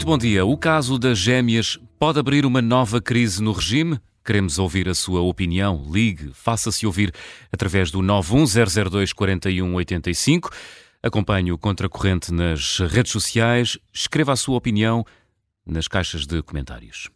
Muito bom dia. O caso das gêmeas pode abrir uma nova crise no regime? Queremos ouvir a sua opinião. Ligue, faça-se ouvir através do 91002 4185. Acompanhe o Contracorrente nas redes sociais. Escreva a sua opinião nas caixas de comentários.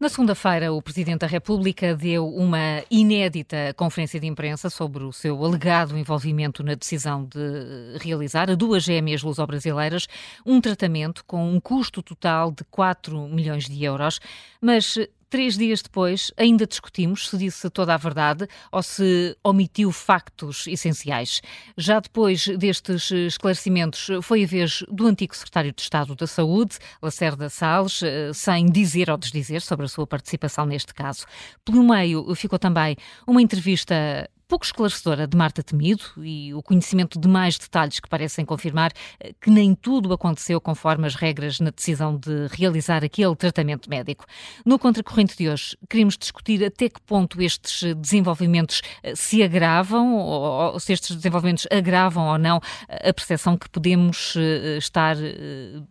Na segunda-feira, o Presidente da República deu uma inédita conferência de imprensa sobre o seu alegado envolvimento na decisão de realizar a duas gêmeas luso-brasileiras um tratamento com um custo total de 4 milhões de euros. Mas Três dias depois, ainda discutimos se disse toda a verdade ou se omitiu factos essenciais. Já depois destes esclarecimentos, foi a vez do antigo secretário de Estado da Saúde, Lacerda Salles, eh, sem dizer ou desdizer sobre a sua participação neste caso. Pelo meio, ficou também uma entrevista pouco esclarecedora de Marta Temido e o conhecimento de mais detalhes que parecem confirmar eh, que nem tudo aconteceu conforme as regras na decisão de realizar aquele tratamento médico. No contracorrente de hoje, queremos discutir até que ponto estes desenvolvimentos eh, se agravam ou se estes desenvolvimentos agravam ou não a percepção que podemos eh, estar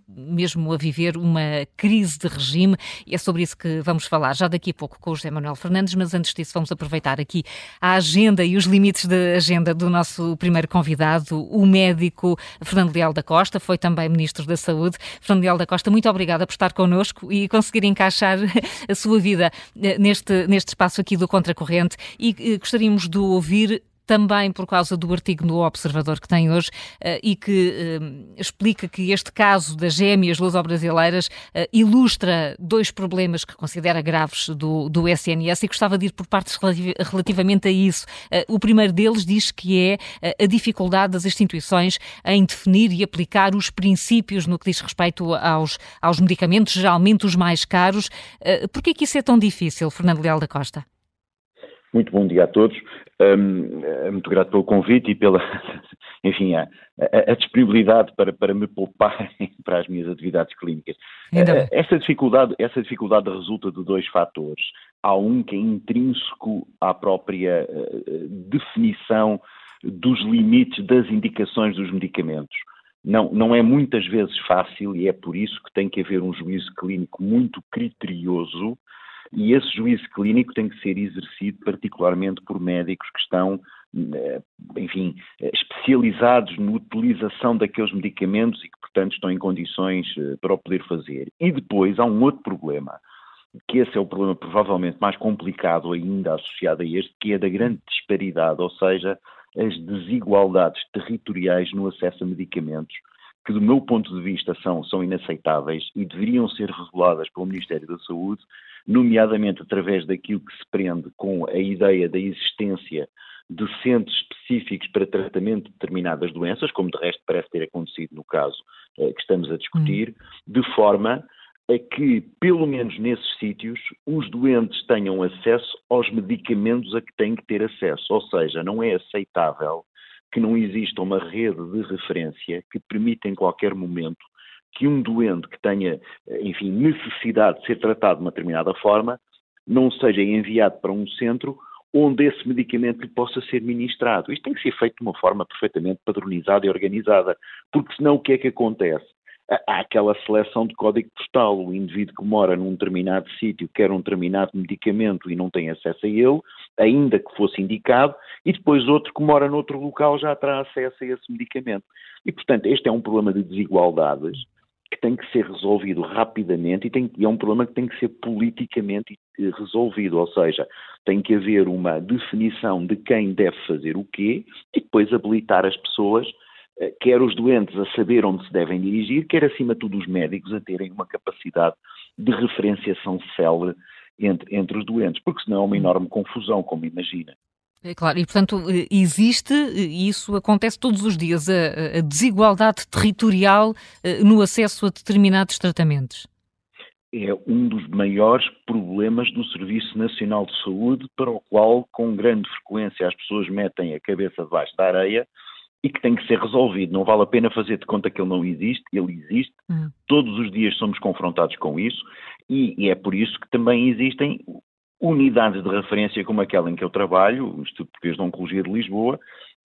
mesmo a viver uma crise de regime e é sobre isso que vamos falar já daqui a pouco com o José Manuel Fernandes, mas antes disso vamos aproveitar aqui a agenda e os limites da agenda do nosso primeiro convidado, o médico Fernando Leal da Costa, foi também Ministro da Saúde. Fernando Leal da Costa, muito obrigada por estar connosco e conseguir encaixar a sua vida eh, neste, neste espaço aqui do Contracorrente e eh, gostaríamos de ouvir também por causa do artigo no Observador que tem hoje uh, e que uh, explica que este caso das gêmeas luso-brasileiras uh, ilustra dois problemas que considera graves do, do SNS e gostava de ir por partes relativamente a isso. o primeiro deles diz que é a dificuldade das instituições em definir e aplicar os princípios no que diz respeito aos, aos medicamentos, geralmente os mais caros. Por que é que isso é tão difícil, Fernando Leal da Costa? Muito bom dia a todos. Um, é muito grato pelo convite e pela, enfim, a, a, a disponibilidade para, para me poupar para as minhas atividades clínicas. Uh, essa dificuldade, essa dificuldade resulta de dois fatores. Há um que é intrínseco à própria uh, definição dos limites das indicações dos medicamentos. Não, não é muitas vezes fácil e é por isso que tem que haver um juízo clínico muito criterioso e esse juízo clínico tem que ser exercido particularmente por médicos que estão, eh, enfim, especializados na utilização daqueles medicamentos e que, portanto, estão em condições eh, para o poder fazer. E depois há um outro problema, que esse é o problema provavelmente mais complicado ainda associado a este, que é da grande disparidade, ou seja, as desigualdades territoriais no acesso a medicamentos, que do meu ponto de vista são, são inaceitáveis e deveriam ser reguladas pelo Ministério da Saúde, nomeadamente através daquilo que se prende com a ideia da existência de centros específicos para tratamento de determinadas doenças, como de resto parece ter acontecido no caso eh, que estamos a discutir, hum. de forma a que, pelo menos nesses sítios, os doentes tenham acesso aos medicamentos a que têm que ter acesso. Ou seja, não é aceitável que não exista uma rede de referência que permita em qualquer momento que um doente que tenha, enfim, necessidade de ser tratado de uma determinada forma, não seja enviado para um centro onde esse medicamento lhe possa ser ministrado. Isto tem que ser feito de uma forma perfeitamente padronizada e organizada, porque senão o que é que acontece? Há aquela seleção de código postal, o indivíduo que mora num determinado sítio quer um determinado medicamento e não tem acesso a ele, ainda que fosse indicado, e depois outro que mora noutro local já terá acesso a esse medicamento. E, portanto, este é um problema de desigualdades que tem que ser resolvido rapidamente e, tem, e, é um problema que tem que ser politicamente eh, resolvido, ou seja, tem que haver uma definição de quem deve fazer o quê e depois habilitar as pessoas, eh, quer os doentes a saber onde se devem dirigir, quer acima de tudo os médicos a terem uma capacidade de referenciação célere entre, entre os doentes, porque senão é uma enorme confusão, como imagina. É claro, e portanto existe, e isso acontece todos os dias, a, a desigualdade territorial eh, no acesso a determinados tratamentos. É um dos maiores problemas do Serviço Nacional de Saúde, para o qual, com grande frequência, as pessoas metem a cabeça debaixo da areia e que tem que ser resolvido. Não vale a pena fazer de conta que ele não existe, ele existe. Hum. Todos os dias somos confrontados com isso e, e, é por isso que também existem unidades de referência como aquela em que eu trabalho, o Instituto Português de Oncologia de Lisboa,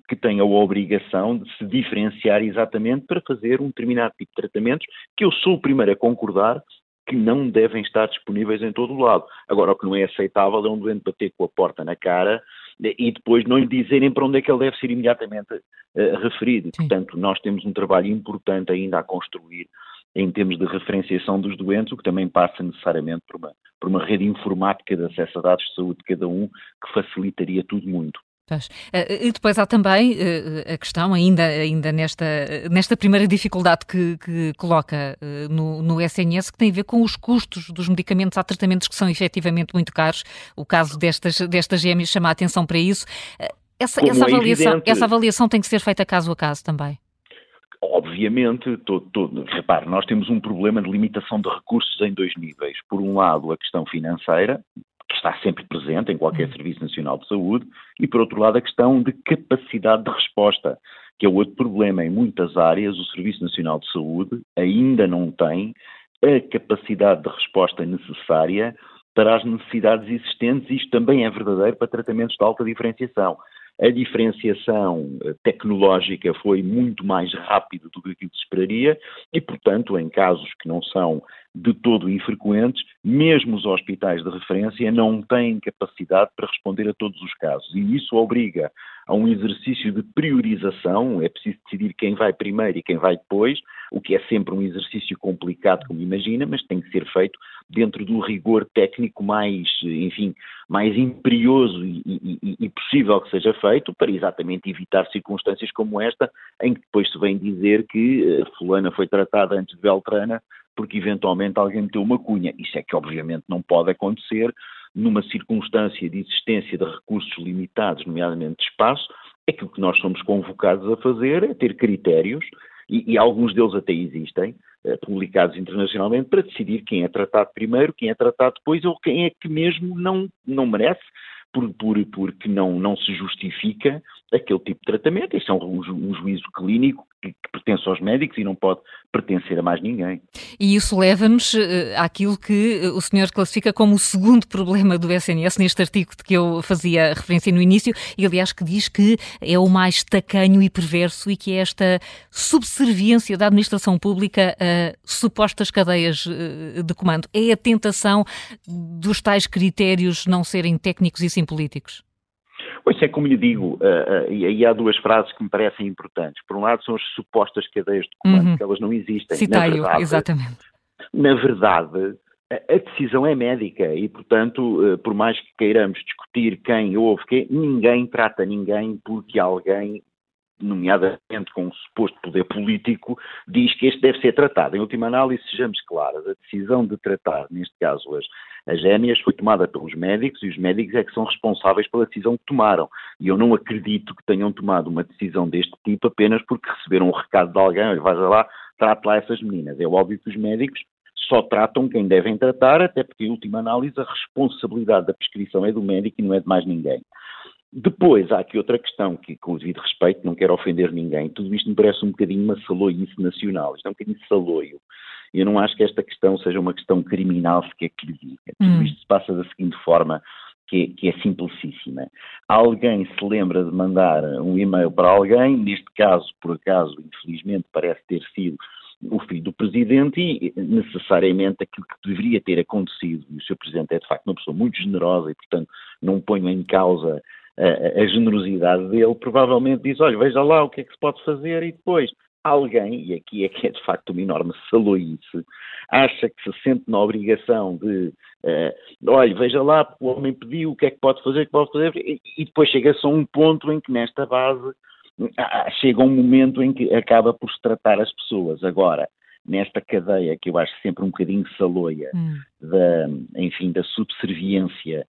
que tem a obrigação de se diferenciar exatamente para fazer um determinado tipo de tratamentos que eu sou o primeiro a concordar que não devem estar disponíveis em todo o lado. Agora, o que não é aceitável é um doente bater com a porta na cara e depois não lhe dizerem para onde é que ele deve ser imediatamente uh, referido. Sim. Portanto, nós temos um trabalho importante ainda a construir em termos de referenciação dos doentes, o que também passa necessariamente por uma, por uma rede informática de acesso a dados de saúde de cada um, que facilitaria tudo muito. Eh, e depois há também eh, a questão, ainda, ainda nesta, nesta primeira dificuldade que, que coloca eh, no, no, SNS, que tem a ver com os custos dos medicamentos. Há tratamentos que são efetivamente muito caros. O caso destas, destas gêmeas chama a atenção para isso. Essa, essa, é avaliação, evidente, essa avaliação tem que ser feita caso a caso também. Obviamente, todo, todo, repare, nós temos um problema de limitação de recursos em dois níveis. Por um lado, a questão financeira, que está sempre presente em qualquer Serviço Nacional de Saúde, e por outro lado a questão de capacidade de resposta, que é outro problema. Em muitas áreas, o Serviço Nacional de Saúde ainda não tem a capacidade de resposta necessária para as necessidades existentes, e isto também é verdadeiro para tratamentos de alta diferenciação. A diferenciação eh, tecnológica foi muito mais rápida do que aquilo que se esperaria e, portanto, em casos que não são de todo infrequentes, mesmo os hospitais de referência não têm capacidade para responder a todos os casos. E isso obriga a um exercício de priorização, é preciso decidir quem vai primeiro e quem vai depois, o que é sempre um exercício complicado, como imagina, mas tem que ser feito dentro do rigor técnico mais, enfim, mais imperioso e, e, e possível que seja feito, para exatamente evitar circunstâncias como esta, em que depois se vem dizer que uh, fulana foi tratada antes de Beltrana, porque eventualmente alguém meteu uma cunha. Isso é que obviamente não pode acontecer numa circunstância de existência de recursos limitados, nomeadamente de espaço, aquilo que nós somos convocados a fazer é ter critérios, e, e alguns deles até existem, eh, publicados internacionalmente, para decidir quem é tratado primeiro, quem é tratado depois, ou quem é que mesmo não, não merece, por, por, porque não, não se justifica aquele tipo de tratamento. Isso é um, um juízo clínico que, que, pertence aos médicos e não pode pertencer a mais ninguém. E isso leva-nos uh, àquilo que o senhor classifica como o segundo problema do SNS, neste artigo de que eu fazia referência no início, e aliás que diz que é o mais tacanho e perverso e que é esta subserviência da administração pública a supostas cadeias uh, de comando. É a tentação dos tais critérios não serem técnicos e sim políticos? Pois é, como lhe digo, uh, uh, e aí há duas frases que me parecem importantes. Por um lado, são as supostas cadeias de comando, uhum. que elas não existem. Citai-o, exatamente. Na verdade, a decisão é médica e, portanto, uh, por mais que queiramos discutir quem houve, quem, ninguém trata ninguém porque alguém nomeadamente com um suposto poder político, diz que este deve ser tratado. Em última análise, sejamos claros, a decisão de tratar, neste caso, as, as gêmeas foi tomada pelos médicos e os médicos é que são responsáveis pela decisão que tomaram. E eu não acredito que tenham tomado uma decisão deste tipo apenas porque receberam um recado de alguém, vai lá, trate lá essas meninas. É óbvio que os médicos só tratam quem devem tratar, até porque, em última análise, a responsabilidade da prescrição é do médico e não é de mais ninguém. Depois, há aqui outra questão que, com o devido respeito, não quero ofender ninguém, tudo isto me parece um bocadinho uma saloice nacional, isto é um bocadinho saloio. Eu não acho que esta questão seja uma questão criminal sequer que lhe diga. Tudo hum. isto se passa da seguinte forma, que é, que é simplicíssima. Alguém se lembra de mandar um e-mail para alguém, neste caso, por acaso, infelizmente, parece ter sido o filho do Presidente e necessariamente aquilo que deveria ter acontecido, e o Sr. Presidente é de facto uma pessoa muito generosa e, portanto, não ponho em causa a, a generosidade dele, provavelmente diz, olha, veja lá o que é que se pode fazer e depois alguém, e aqui é que é de facto uma enorme saloice, acha que se sente na obrigação de, uh, olha, veja lá, o homem pediu, o que é que pode fazer, o que pode fazer, e, e depois chega-se a um ponto em que nesta base ah, chega um momento em que acaba por se tratar as pessoas. Agora, nesta cadeia que eu acho sempre um bocadinho saloia, hum. da, enfim, da subserviência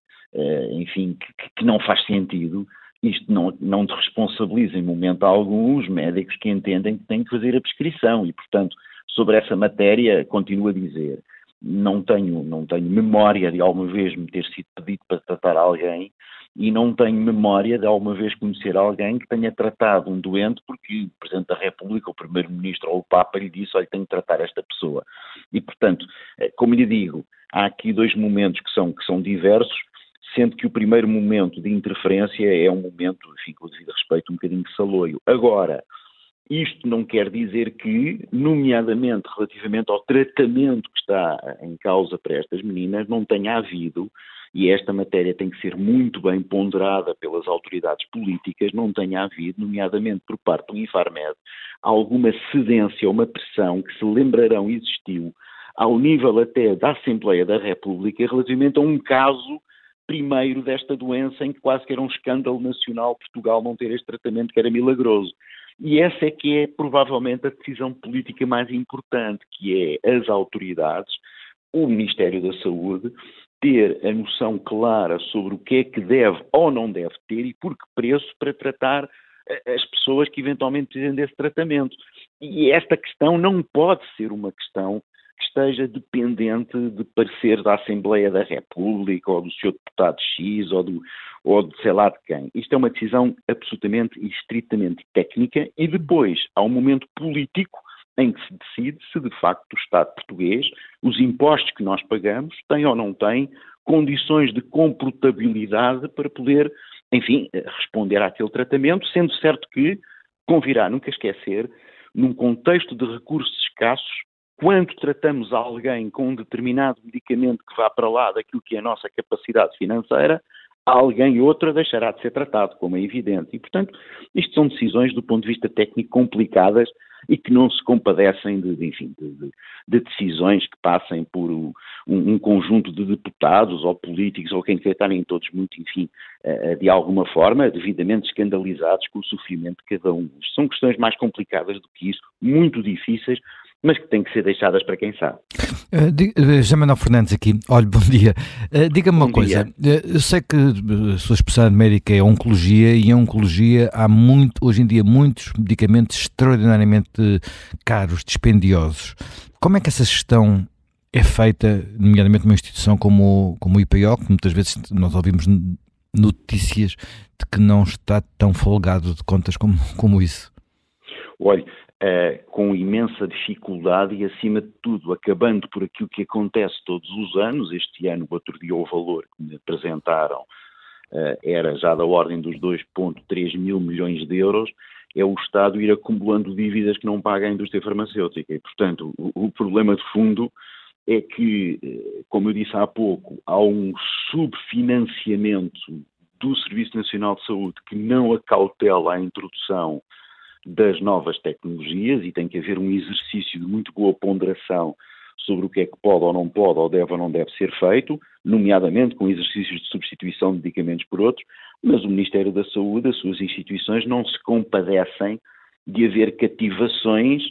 enfim, que, que, não faz sentido, isto não, não responsabiliza em momento algum os médicos que entendem que têm que fazer a prescrição. E, portanto, sobre essa matéria, continuo a dizer, não tenho, não tenho memória de alguma vez me ter sido pedido para tratar alguém e não tenho memória de alguma vez conhecer alguém que tenha tratado um doente porque o Presidente da República, o Primeiro-Ministro ou o Papa lhe disse, olha, tenho que tratar esta pessoa. E, portanto, eh, como lhe digo, há aqui dois momentos que são, que são diversos sendo que o primeiro momento de interferência é um momento, enfim, com o devido respeito, um bocadinho de saloio. Agora, isto não quer dizer que, nomeadamente relativamente ao tratamento que está em causa para estas meninas, não tenha havido, e esta matéria tem que ser muito bem ponderada pelas autoridades políticas, não tenha havido, nomeadamente por parte do Infarmed, alguma cedência, uma pressão que se lembrarão existiu ao nível até da Assembleia da República relativamente a um caso primeiro desta doença em que quase que era um escândalo nacional Portugal não ter este tratamento que era milagroso. E essa é que é provavelmente a decisão política mais importante, que é as autoridades, o Ministério da Saúde, ter a noção clara sobre o que é que deve ou não deve ter e por que preço para tratar eh, as pessoas que eventualmente precisam desse tratamento. E esta questão não pode ser uma questão que esteja dependente de parecer da Assembleia da República ou do seu deputado X ou, do, ou de sei lá de quem. Isto é uma decisão absolutamente e estritamente técnica e depois há um momento político em que se decide se de facto o Estado português, os impostos que nós pagamos, têm ou não têm condições de comportabilidade para poder, enfim, responder àquele tratamento, sendo certo que, convirá nunca esquecer, num contexto de recursos escassos, quando tratamos alguém com um determinado medicamento que vá para lá daquilo que é a nossa capacidade financeira, alguém outro deixará de ser tratado, como é evidente. E, portanto, isto são decisões do ponto de vista técnico complicadas e que não se compadecem de, de enfim, de, de, decisões que passem por um, um, conjunto de deputados ou políticos ou quem quer estarem todos muito, enfim, de alguma forma, devidamente escandalizados com o sofrimento de cada um. São questões mais complicadas do que isso, muito difíceis, mas que têm que ser deixadas para quem sabe. Uh, uh, Manuel Fernandes aqui, olha, bom dia. Uh, Diga-me uma coisa, uh, eu sei que a sua especialidade médica é a oncologia e em oncologia há muito, hoje em dia muitos medicamentos extraordinariamente caros, dispendiosos. Como é que essa gestão é feita, nomeadamente numa instituição como, como o IPO, que muitas vezes nós ouvimos notícias de que não está tão folgado de contas como, como isso? Olha, uh, com imensa dificuldade e, acima de tudo, acabando por aquilo que acontece todos os anos. Este ano, outro dia, o valor que me apresentaram uh, era já da ordem dos 2,3 mil milhões de euros. É o Estado ir acumulando dívidas que não paga a indústria farmacêutica. E, portanto, o, o problema de fundo é que, eh, como eu disse há pouco, há um subfinanciamento do Serviço Nacional de Saúde que não acautela a introdução das novas tecnologias e tem que haver um exercício de muito boa ponderação sobre o que é que pode ou não pode, ou deve ou não deve ser feito, nomeadamente com exercícios de substituição de medicamentos por outros, mas o Ministério da Saúde, as suas instituições, não se compadecem de haver cativações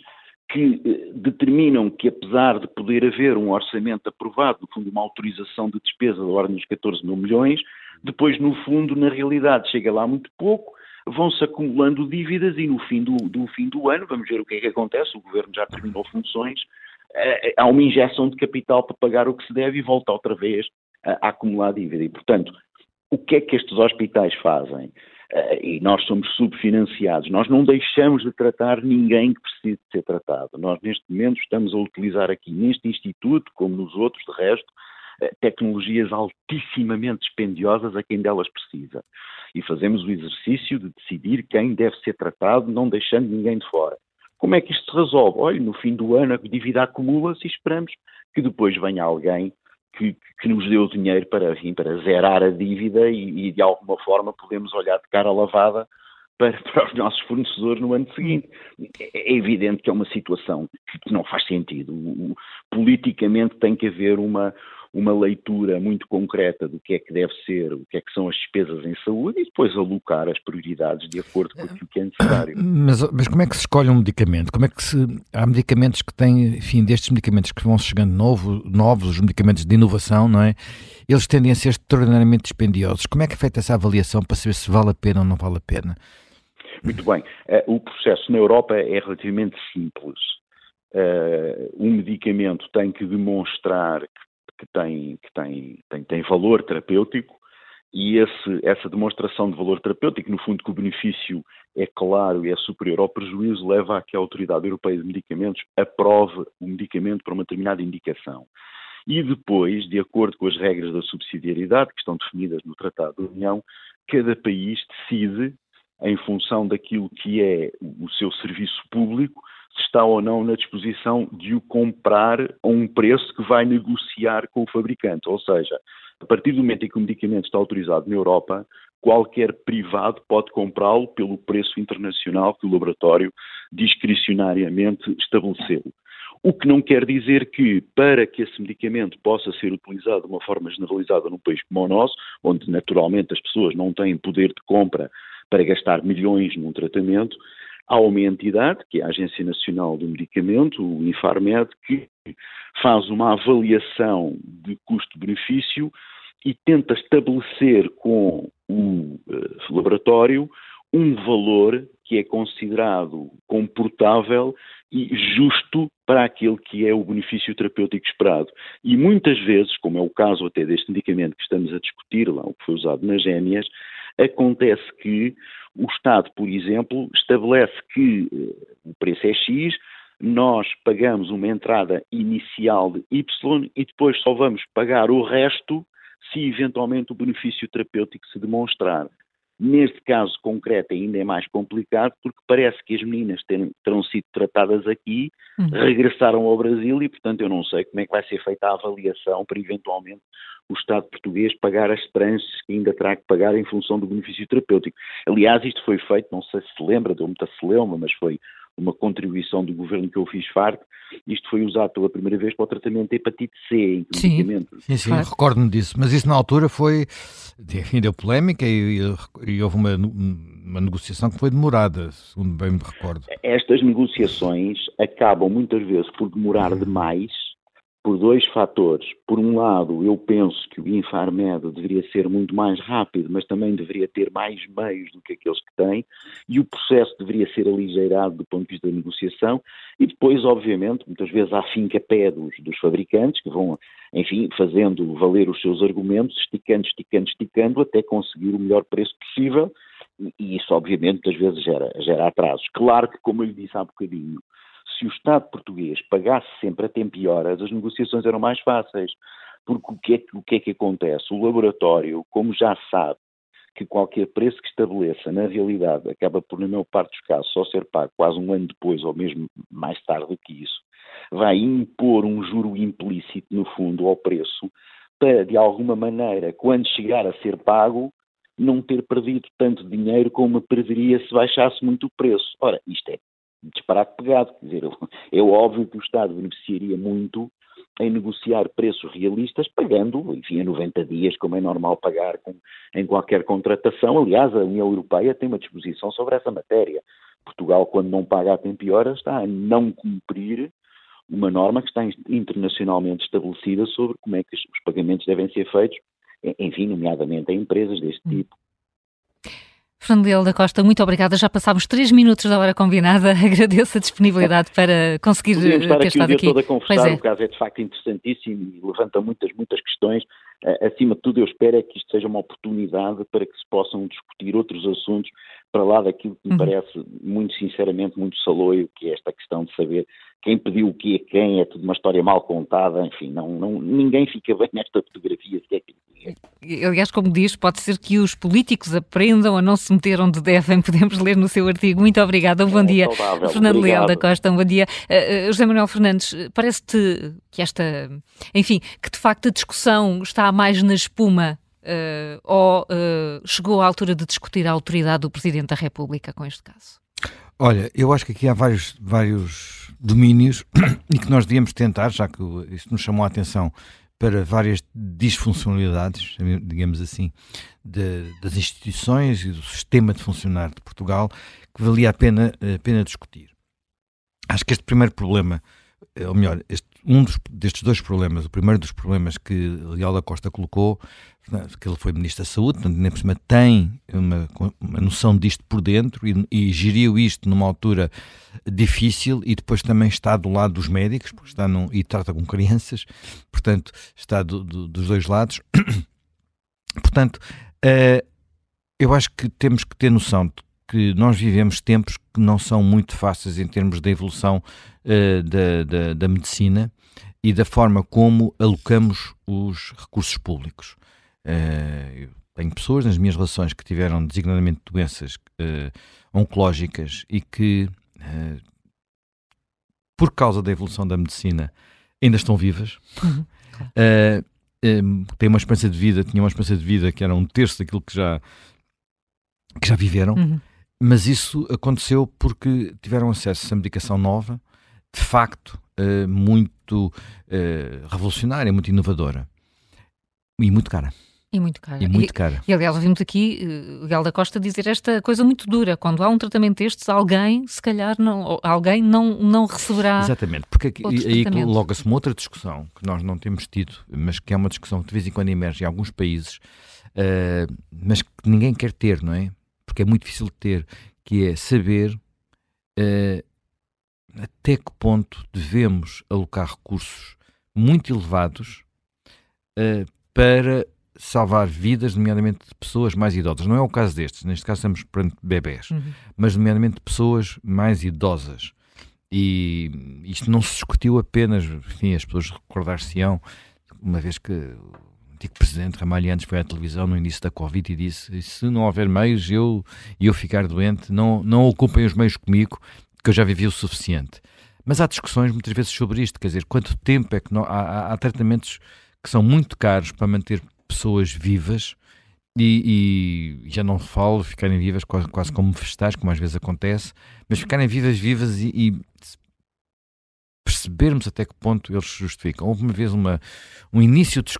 que eh, determinam que, apesar de poder haver um orçamento aprovado, no fundo, uma autorização de despesa da ordem dos 14 mil milhões, depois, no fundo, na realidade, chega lá muito pouco vão-se acumulando dívidas e no fim do, do, fim do ano, vamos ver o que é que acontece, o Governo já terminou funções, eh, há uma injeção de capital para pagar o que se deve e volta outra vez a, a acumular dívida. E, portanto, o que é que estes hospitais fazem? Uh, e nós somos subfinanciados, nós não deixamos de tratar ninguém que precise de ser tratado. Nós, neste momento, estamos a utilizar aqui, neste Instituto, como nos outros, de resto, tecnologias altissimamente dispendiosas a quem delas precisa e fazemos o exercício de decidir quem deve ser tratado, não deixando ninguém de fora. Como é que isto se resolve? Olha, no fim do ano a dívida acumula-se e esperamos que depois venha alguém que, que, nos dê o dinheiro para, enfim, para zerar a dívida e, e, de alguma forma podemos olhar de cara lavada para, para, os nossos fornecedores no ano seguinte. É, é evidente que é uma situação que não faz sentido. Politicamente tem que haver uma, uma leitura muito concreta do que é que deve ser, o que é que são as despesas em saúde e depois alocar as prioridades de acordo com aquilo que é necessário. Mas, mas como é que se escolhe um medicamento? Como é que se. Há medicamentos que têm, enfim, destes medicamentos que vão chegando novo, novos, os medicamentos de inovação, não é? Eles tendem a ser extraordinariamente dispendiosos. Como é que é feita essa avaliação para saber se vale a pena ou não vale a pena? Muito bem. Uh, o processo na Europa é relativamente simples. Uh, um medicamento tem que demonstrar que que tem, que tem, tem, tem valor terapêutico e esse, essa demonstração de valor terapêutico, no fundo que o benefício é claro e é superior ao prejuízo, leva a que a Autoridade Europeia de Medicamentos aprove o medicamento para uma determinada indicação. e depois, de acordo com as regras da subsidiariedade que estão definidas no Tratado da União, cada país decide, em função daquilo que é o seu serviço público, se está ou não na disposição de o comprar a um preço que vai negociar com o fabricante. Ou seja, a partir do momento em que o medicamento está autorizado na Europa, qualquer privado pode comprá-lo pelo preço internacional que o laboratório discricionariamente estabeleceu. O que não quer dizer que, para que esse medicamento possa ser utilizado de uma forma generalizada num país como o nosso, onde naturalmente as pessoas não têm poder de compra para gastar milhões num tratamento, há uma entidade, que é a Agência Nacional do Medicamento, o Infarmed, que faz uma avaliação de custo-benefício e tenta estabelecer com o uh, laboratório um valor que é considerado comportável e justo para aquele que é o benefício terapêutico esperado. E muitas vezes, como é o caso até deste medicamento que estamos a discutir, lá, o que foi usado nas génias, acontece que o Estado, por exemplo, estabelece que uh, o preço é X, nós pagamos uma entrada inicial de Y e depois só vamos pagar o resto se eventualmente o benefício terapêutico se demonstrar. Neste caso concreto ainda é mais complicado porque parece que as meninas terão, terão sido tratadas aqui, uhum. regressaram ao Brasil e, portanto, eu não sei como é que vai ser feita a avaliação para eventualmente o Estado português pagar as tranches que ainda terá que pagar em função do benefício terapêutico. Aliás, isto foi feito, não sei se se lembra, deu muita celeuma, mas foi uma contribuição do governo que eu fiz parte, isto foi usado pela primeira vez para o tratamento de hepatite C, sim, sim, sim, recordo-me disso, mas isso na altura foi, enfim, deu polémica e, e, e houve uma, uma negociação que foi demorada, segundo bem me recordo. Estas negociações acabam muitas vezes por demorar uhum. demais por dois fatores. Por um lado, eu penso que o Infarmed deveria ser muito mais rápido, mas também deveria ter mais meios do que aqueles que tem, e o processo deveria ser aligeirado do ponto de vista da negociação, e depois, obviamente, muitas vezes há finca-pé dos, dos fabricantes, que vão, enfim, fazendo valer os seus argumentos, esticando, esticando, esticando, até conseguir o melhor preço possível, e isso, obviamente, muitas vezes gera, gera atrasos. Claro que, como eu lhe disse há bocadinho, se o Estado português pagasse sempre a tempo e horas, as negociações eram mais fáceis. Porque o que, é, o que é que acontece? O laboratório, como já sabe que qualquer preço que estabeleça, na realidade, acaba por, na maior parte dos casos, só ser pago quase um ano depois ou mesmo mais tarde do que isso, vai impor um juro implícito, no fundo, ao preço, para, de alguma maneira, quando chegar a ser pago, não ter perdido tanto dinheiro como perderia se baixasse muito o preço. Ora, isto é disparate pegado. Quer dizer, é óbvio que o Estado beneficiaria muito em negociar preços realistas, pagando, enfim, a 90 dias, como é normal pagar com, em qualquer contratação. Aliás, a União Europeia tem uma disposição sobre essa matéria. Portugal, quando não paga a tempo e hora, está a não cumprir uma norma que está internacionalmente estabelecida sobre como é que os pagamentos devem ser feitos, enfim, nomeadamente a empresas deste hum. tipo. Fernando da Costa, muito obrigada. Já passámos três minutos da hora combinada. Agradeço a disponibilidade para conseguir Podemos estar ter aqui estado o dia aqui. Todo a conversar, é. o caso é de facto interessantíssimo e levanta muitas, muitas questões. Acima de tudo, eu espero é que isto seja uma oportunidade para que se possam discutir outros assuntos para lá daquilo que me uhum. parece, muito sinceramente, muito saloio, que é esta questão de saber quem pediu o quê a quem, é tudo uma história mal contada, enfim, não, não, ninguém fica bem nesta fotografia sequer que Aliás, como diz, pode ser que os políticos aprendam a não se meter onde devem, podemos ler no seu artigo. Muito obrigada, um bom é dia. Saudável. Fernando Leal da Costa, um bom dia. Uh, José Manuel Fernandes, parece-te que esta, enfim, que de facto a discussão está mais na espuma uh, ou uh, chegou à altura de discutir a autoridade do Presidente da República com este caso? Olha, eu acho que aqui há vários, vários domínios e que nós devíamos tentar, já que isto nos chamou a atenção para várias disfuncionalidades, digamos assim, de, das instituições e do sistema de funcionar de Portugal, que valia a pena, a pena discutir. Acho que este primeiro problema, ou melhor, este um dos, destes dois problemas, o primeiro dos problemas que Leal da Costa colocou, que ele foi Ministro da Saúde, portanto, nem por cima tem uma, uma noção disto por dentro e, e, geriu isto numa altura difícil e depois também está do lado dos médicos, porque está num, e trata com crianças, portanto, está do, do, dos dois lados. portanto, uh, eu acho que temos que ter noção de que nós vivemos tempos que não são muito fáceis em termos da evolução uh, da, da, da medicina e da forma como alocamos os recursos públicos. Uh, tenho pessoas nas minhas relações que tiveram designadamente doenças uh, oncológicas e que, uh, por causa da evolução da medicina, ainda estão vivas. Uhum, têm uma esperança de vida, tinham uma esperança de vida que era um terço daquilo que já, que já viveram. Uhum. Mas isso aconteceu porque tiveram acesso a medicação nova, de facto, uh, muito uh, revolucionária, muito inovadora e muito cara. E muito cara. E muito cara. E, e aliás, ouvimos aqui uh, Gal da Costa dizer esta coisa muito dura. Quando há um tratamento destes, alguém, se calhar, não, alguém não, não receberá. Exatamente, porque aqui, aí coloca-se uma outra discussão que nós não temos tido, mas que é uma discussão que de vez em quando emerge em alguns países, uh, mas que ninguém quer ter, não é? Porque é muito difícil de ter, que é saber uh, até que ponto devemos alocar recursos muito elevados uh, para salvar vidas, nomeadamente de pessoas mais idosas. Não é o caso destes, neste caso estamos perante bebés, uhum. mas nomeadamente de pessoas mais idosas. E isto não se discutiu apenas, enfim, as pessoas recordar-se-ão, uma vez que o antigo presidente Ramalhianes foi à televisão no início da Covid e disse: se não houver meios eu, eu ficar doente, não, não ocupem os meios comigo, que eu já vivi o suficiente. Mas há discussões muitas vezes sobre isto, quer dizer, quanto tempo é que não, há, há, tratamentos que são muito caros para manter pessoas vivas e, e já não falo ficarem vivas quase, quase como vegetais, como às vezes acontece, mas ficarem vivas, vivas e, e percebermos até que ponto eles se justificam. Houve uma vez uma, um início de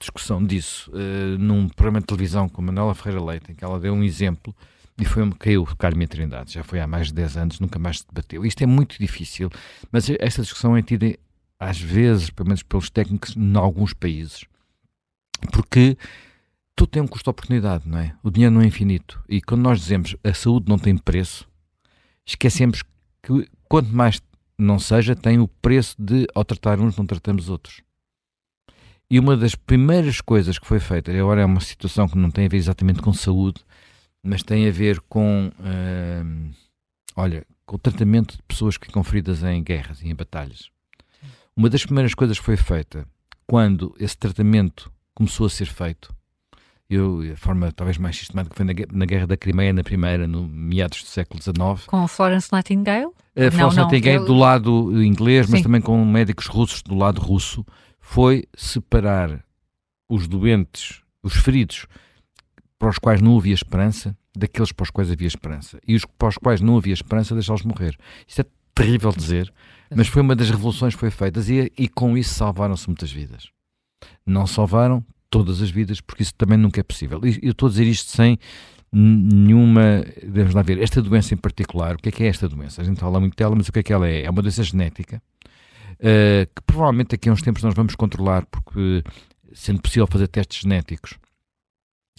discussão disso uh, num programa de televisão com Manuela Ferreira Leite, em que ela deu um exemplo e foi caiu Carmen Trindade, já foi há mais de 10 anos, nunca mais se debateu. Isto é muito difícil, mas esta discussão é tida às vezes, pelo menos pelos técnicos, em alguns países, porque tudo tem um custo-oportunidade, não é? O dinheiro não é infinito. E quando nós dizemos a saúde não tem preço, esquecemos que quanto mais não seja, tem o preço de, ao tratar uns, não tratamos outros. E uma das primeiras coisas que foi feita, agora é uma situação que não tem a ver exatamente com saúde, mas tem a ver com, uh, olha, com o tratamento de pessoas que ficam feridas em guerras e em batalhas. Uma das primeiras coisas que foi feita quando esse tratamento começou a ser feito, eu, a forma talvez mais sistemática foi na, na Guerra da Crimeia, na primeira, no meados do século XIX. Com Florence Nightingale? Uh, Florence Nightingale não. do lado inglês, Sim. mas também com médicos russos do lado russo, foi separar os doentes, os feridos para os quais não havia esperança daqueles para os quais havia esperança. E os para os quais não havia esperança, deixá-los morrer. Isto é terrível dizer, mas foi uma das revoluções que foi feitas e, e com isso salvaram-se muitas vidas. Não salvaram todas as vidas, porque isso também nunca é possível. E eu estou a dizer isto sem nenhuma. Vamos lá ver, esta doença em particular, o que é que é esta doença? A gente fala muito dela, mas o que é que ela é? É uma doença genética uh, que provavelmente daqui a uns tempos nós vamos controlar, porque sendo possível fazer testes genéticos.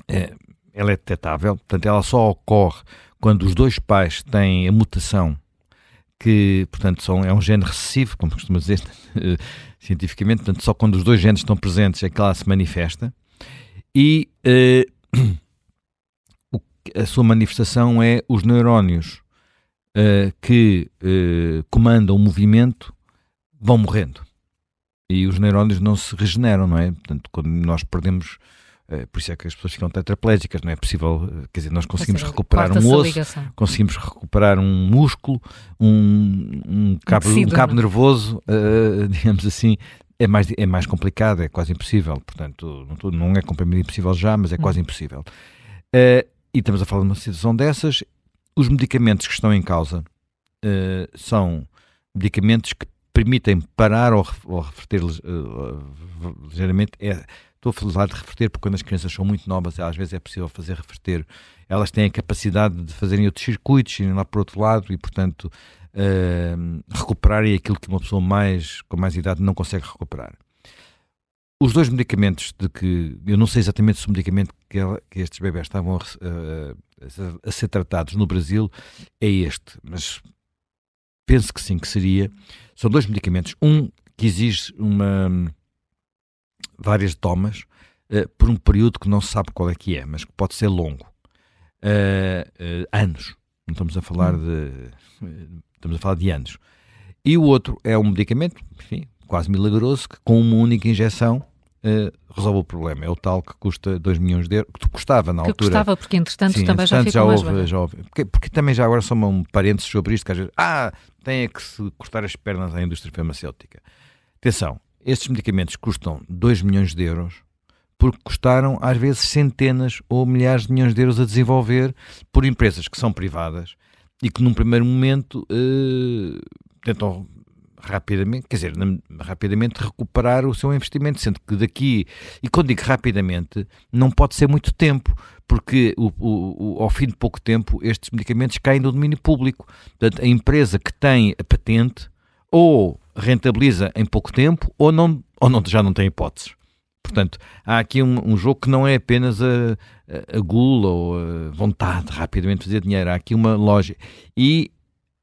Uh, ela é detectável, portanto, ela só ocorre quando os dois pais têm a mutação que, portanto, são, é um gene recessivo, como costuma dizer cientificamente, portanto, só quando os dois genes estão presentes é que ela se manifesta. E uh, a sua manifestação é os neurónios uh, que uh, comandam o movimento vão morrendo. E os neurónios não se regeneram, não é? Portanto, quando nós perdemos eh, por isso é que as pessoas ficam tetraplégicas, não é possível, eh, quer dizer, nós conseguimos seja, recuperar um osso, conseguimos recuperar um músculo, um, um cabo, um, cabo nervoso, uh, digamos assim, é mais, é mais complicado, é quase impossível, portanto, não, é completamente impossível já, mas é quase hum. impossível. Uh, e estamos a falar de uma situação dessas, os medicamentos que estão em causa uh, são medicamentos que permitem parar ou, ou reverter ligeiramente é, Estou a falar de reverter porque quando as crianças são muito novas, às vezes é possível fazer reverter. Elas têm a capacidade de fazerem outros circuitos, irem lá para o outro lado e, portanto, uh, recuperarem aquilo que uma pessoa mais, com mais idade não consegue recuperar. Os dois medicamentos de que eu não sei exatamente se o medicamento que, ela, que estes bebés estavam a, a, a, ser tratados no Brasil é este, mas penso que sim, que seria. São dois medicamentos. Um que exige uma várias tomas uh, por um período que não se sabe qual é que é, mas que pode ser longo. Uh, anos. Não estamos a falar hum. de. Estamos a falar de anos. E o outro é um medicamento, enfim, quase milagroso que com uma única injeção uh, resolve o problema. É o tal que custa 2 milhões de euros, que custava na que altura. Custava, porque entretanto Sim, também entretanto, já ficou já houve, já houve. Porque, porque, também já agora são um parênteses sobre isto, que às vezes, ah, tem é que se cortar as pernas à indústria farmacêutica. Atenção, estes medicamentos custam 2 milhões de euros porque custaram às vezes centenas ou milhares de milhões de euros a desenvolver por empresas que são privadas e que num primeiro momento uh, tentam rapidamente, quer dizer, rapidamente recuperar o seu investimento, sendo que daqui, e quando digo rapidamente, não pode ser muito tempo, porque o, o, o, ao fim de pouco tempo estes medicamentos caem do domínio público. Portanto, a empresa que tem a patente ou rentabiliza em pouco tempo ou, não, ou não, já não tem hipóteses. Portanto, há aqui um, um jogo que não é apenas a, a, gula ou a vontade de rapidamente fazer dinheiro, há aqui uma loja. E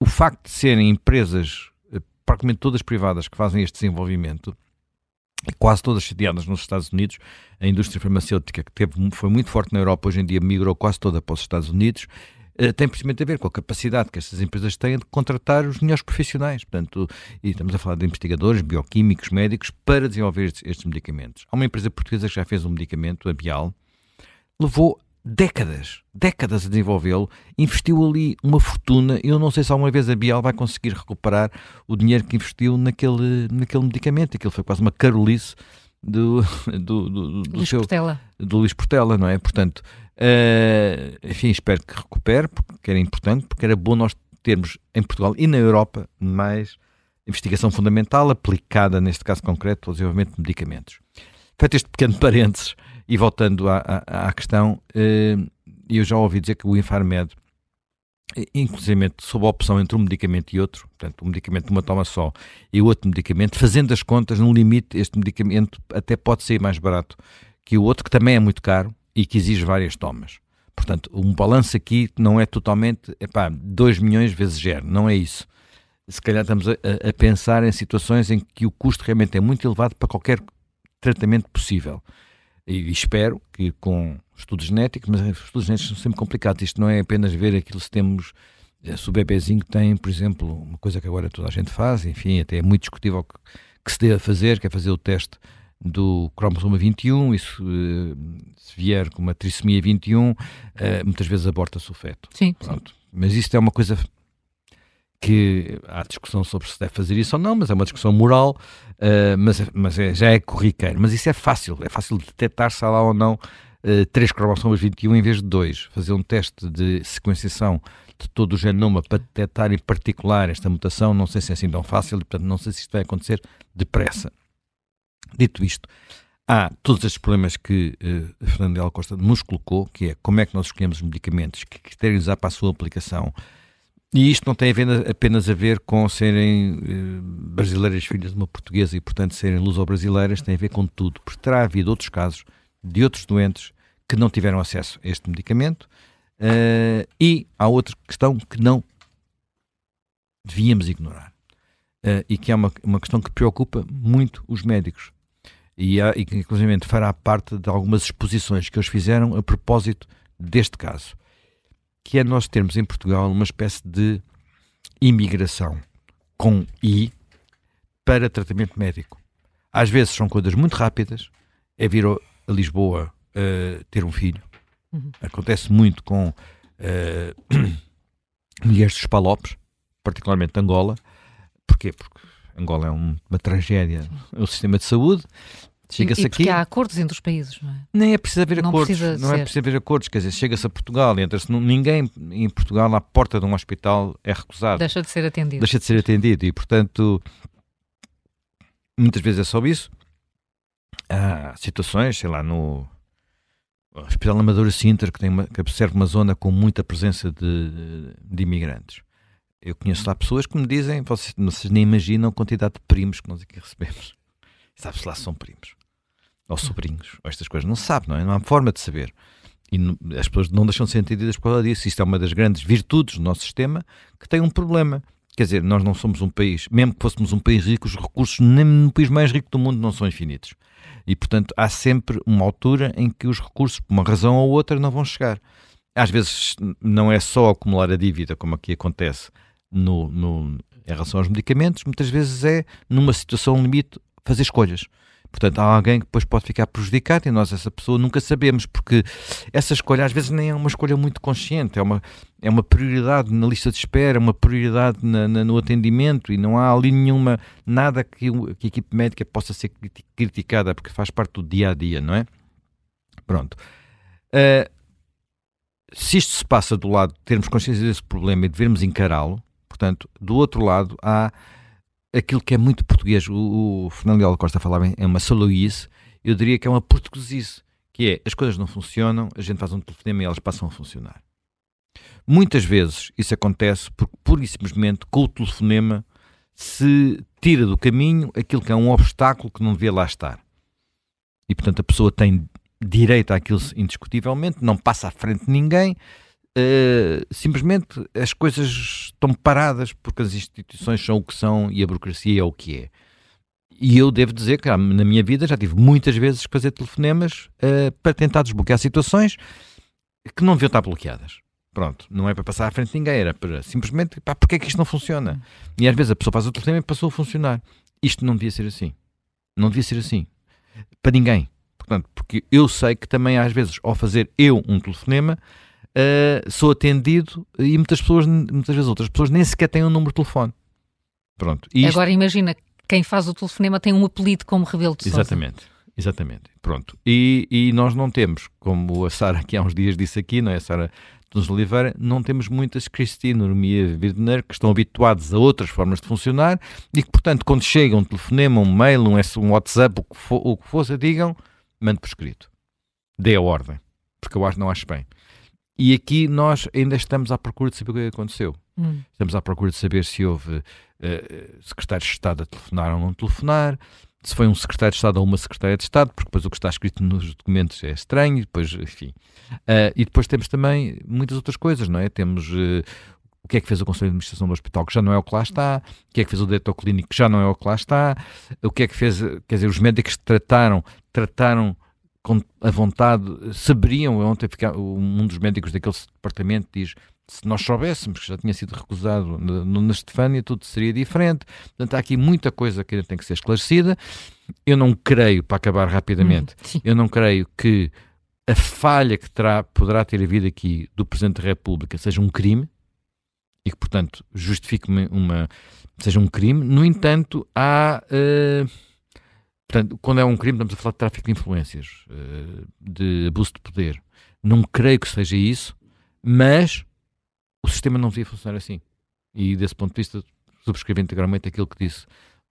o facto de serem empresas praticamente todas privadas que fazem este desenvolvimento, quase todas sediadas nos Estados Unidos, a indústria farmacêutica que teve, foi muito forte na Europa, hoje em dia migrou quase toda para os Estados Unidos, eh, tem precisamente a ver com a capacidade que estas empresas têm de contratar os melhores profissionais. Portanto, e estamos a falar de investigadores, bioquímicos, médicos, para desenvolver estes, estes medicamentos. Há uma empresa portuguesa que já fez um medicamento, a Bial, levou décadas, décadas a desenvolvê-lo, investiu ali uma fortuna. Eu não sei se alguma vez a Bial vai conseguir recuperar o dinheiro que investiu naquele, naquele medicamento. Aquilo foi quase uma carolice do, do, do, do Luís seu, Portela. do Luís Portela, não é? Portanto, uh, enfim, espero que recupere, porque era importante, porque era bom nós termos em Portugal e na Europa mais investigação fundamental aplicada, neste caso concreto, ao desenvolvimento de medicamentos. Feito este pequeno parênteses, e voltando à, à, à questão, eh, eu já ouvi dizer que o Infarmed, inclusive sob a opção entre um medicamento e outro, portanto, um medicamento de uma toma só e outro medicamento, fazendo as contas, no limite, este medicamento até pode ser mais barato que o outro, que também é muito caro e que exige várias tomas. Portanto, um balanço aqui não é totalmente, epá, 2 milhões vezes zero, não é isso. Se calhar estamos a, a pensar em situações em que o custo realmente é muito elevado para qualquer tratamento possível e espero que com estudos genéticos, mas os estudos genéticos são sempre complicados. Isto não é apenas ver aquilo se temos. Eh, se o bebezinho tem, por exemplo, uma coisa que agora toda a gente faz, enfim, até é muito discutível que, que se deva fazer, que é fazer o teste do cromossomo 21, e se, eh, se vier com uma trissomia 21, eh, muitas vezes aborta-se o feto. Sim, Pronto. Sim. Mas isto é uma coisa que há discussão sobre se deve fazer isso ou não, mas é uma discussão moral, mas, mas é, já é corriqueiro. Mas isso é fácil, é fácil detectar se há lá ou não uh, 3 cromossomas 21 em vez de 2. Fazer um teste de sequenciação de todo o genoma para detectar em particular esta mutação, não sei se é assim tão fácil e, portanto, não sei se isto vai acontecer depressa. Dito isto, há todos estes problemas que uh, a Fernanda Costa nos colocou, que é como é que nós escolhemos os medicamentos, que critérios há para a sua aplicação, e isto não tem a ver, apenas a ver com serem eh, brasileiras filhas de uma portuguesa e, portanto, serem luso-brasileiras, tem a ver com tudo. Porque terá havido outros casos de outros doentes que não tiveram acesso a este medicamento uh, e há outra questão que não devíamos ignorar uh, e que é uma, uma questão que preocupa muito os médicos e, há, e que, inclusive, fará parte de algumas exposições que eles fizeram a propósito deste caso que é nós termos em Portugal uma espécie de imigração com I para tratamento médico. Às vezes são coisas muito rápidas, é vir a Lisboa uh, ter um filho. Uhum. Acontece muito com uh, mulheres dos Palopes, particularmente de Angola. Porquê? Porque Angola é um, uma tragédia, o sistema de saúde, Chega-se aqui. há acordos entre os países, não é? Nem é preciso haver não acordos. Precisa não é ser. é preciso haver acordos. Quer dizer, chega-se a Portugal, entra-se. Ninguém em Portugal, à porta de um hospital, é recusado. Deixa de ser atendido. Deixa de ser atendido. E, portanto, muitas vezes é só isso. Há situações, sei lá, no Hospital Amadora Sinter, que, tem que observa uma zona com muita presença de, de imigrantes. Eu conheço lá pessoas que me dizem, vocês, vocês nem imaginam a quantidade de primos que nós aqui recebemos. Sabe-se lá se são primos ou sobrinhos, ou estas coisas. Não se sabe, não é? Não há forma de saber. E as pessoas não deixam de ser entendidas por causa disso. Isto é uma das grandes virtudes do nosso sistema que tem um problema. Quer dizer, nós não somos um país, mesmo que fôssemos um país rico, os recursos nem no país mais rico do mundo não são infinitos. E, portanto, há sempre uma altura em que os recursos, por uma razão ou outra, não vão chegar. Às vezes não é só acumular a dívida, como aqui acontece no, no em relação aos medicamentos, muitas vezes é, numa situação limite, fazer escolhas. Portanto, há alguém que depois pode ficar prejudicado e nós, essa pessoa, nunca sabemos, porque essa escolha às vezes nem é uma escolha muito consciente, é uma, é uma prioridade na lista de espera, uma prioridade na, na, no atendimento e não há ali nenhuma, nada que, que a equipe médica possa ser criticada, porque faz parte do dia a dia, não é? Pronto. Uh, se isto se passa do lado de termos consciência desse problema e devemos encará-lo, portanto, do outro lado há aquilo que é muito português, o, o Fernando Leal Costa falava em, uma soloice, eu diria que é uma portuguesice, que é as coisas não funcionam, a gente faz um telefonema e elas passam a funcionar. Muitas vezes isso acontece porque, pura e simplesmente, com o telefonema se tira do caminho aquilo que é um obstáculo que não devia lá estar. E, portanto, a pessoa tem direito àquilo indiscutivelmente, não passa à frente de ninguém, Uh, simplesmente as coisas estão paradas porque as instituições são o que são e a burocracia é o que é. E eu devo dizer que na minha vida já tive muitas vezes que fazer telefonemas uh, para tentar desbloquear situações que não deviam estar bloqueadas. Pronto, não é para passar à frente de ninguém, era para simplesmente, pá, porque é que isto não funciona? E às vezes a pessoa faz o telefonema e passou a funcionar. Isto não devia ser assim. Não devia ser assim. Para ninguém. Portanto, porque eu sei que também às vezes, ao fazer eu um telefonema, uh, sou atendido e muitas pessoas, muitas vezes outras pessoas nem sequer têm um número de telefone. Pronto. Isto... Agora imagina, quem faz o telefonema tem um apelido como Rebelo de Sousa. Exatamente. Exatamente, pronto. E, e nós não temos, como a Sara aqui há uns dias disse aqui, não é? A Sara Tunes Oliveira, não temos muitas Cristina, Normia Wirdener que estão habituados a outras formas de funcionar e que, portanto, quando chega um telefonema, um mail, um, um WhatsApp, o que, for, o que fosse, digam, mande por escrito. Dê a ordem, porque eu acho, não acho bem. E aqui nós ainda estamos à procura de saber o que aconteceu. Hum. Estamos à procura de saber se houve uh, secretários de Estado a telefonar ou não telefonar, se foi um secretário de Estado ou uma secretária de Estado, porque depois o que está escrito nos documentos é estranho, depois, enfim. Uh, e depois temos também muitas outras coisas, não é? Temos uh, o que é que fez o Conselho de Administração do Hospital, que já não é o que lá está, o que é que fez o diretor clínico, que já não é o que lá está, o que é que fez, quer dizer, os médicos que trataram, trataram a vontade, saberiam, ontem um dos médicos daquele departamento diz, se nós soubéssemos que já tinha sido recusado na, Estefânia, tudo seria diferente. Portanto, há aqui muita coisa que ainda tem que ser esclarecida. Eu não creio, para acabar rapidamente, hum, eu não creio que a falha que terá, poderá ter havido aqui do Presidente da República seja um crime e que, portanto, justifique uma, seja um crime. No entanto, há. Uh, Portanto, quando é um crime, estamos a falar de tráfico de influências, eh, de abuso de poder. Não creio que seja isso, mas o sistema não devia funcionar assim. E desse ponto de vista, subscrevo integralmente aquilo que disse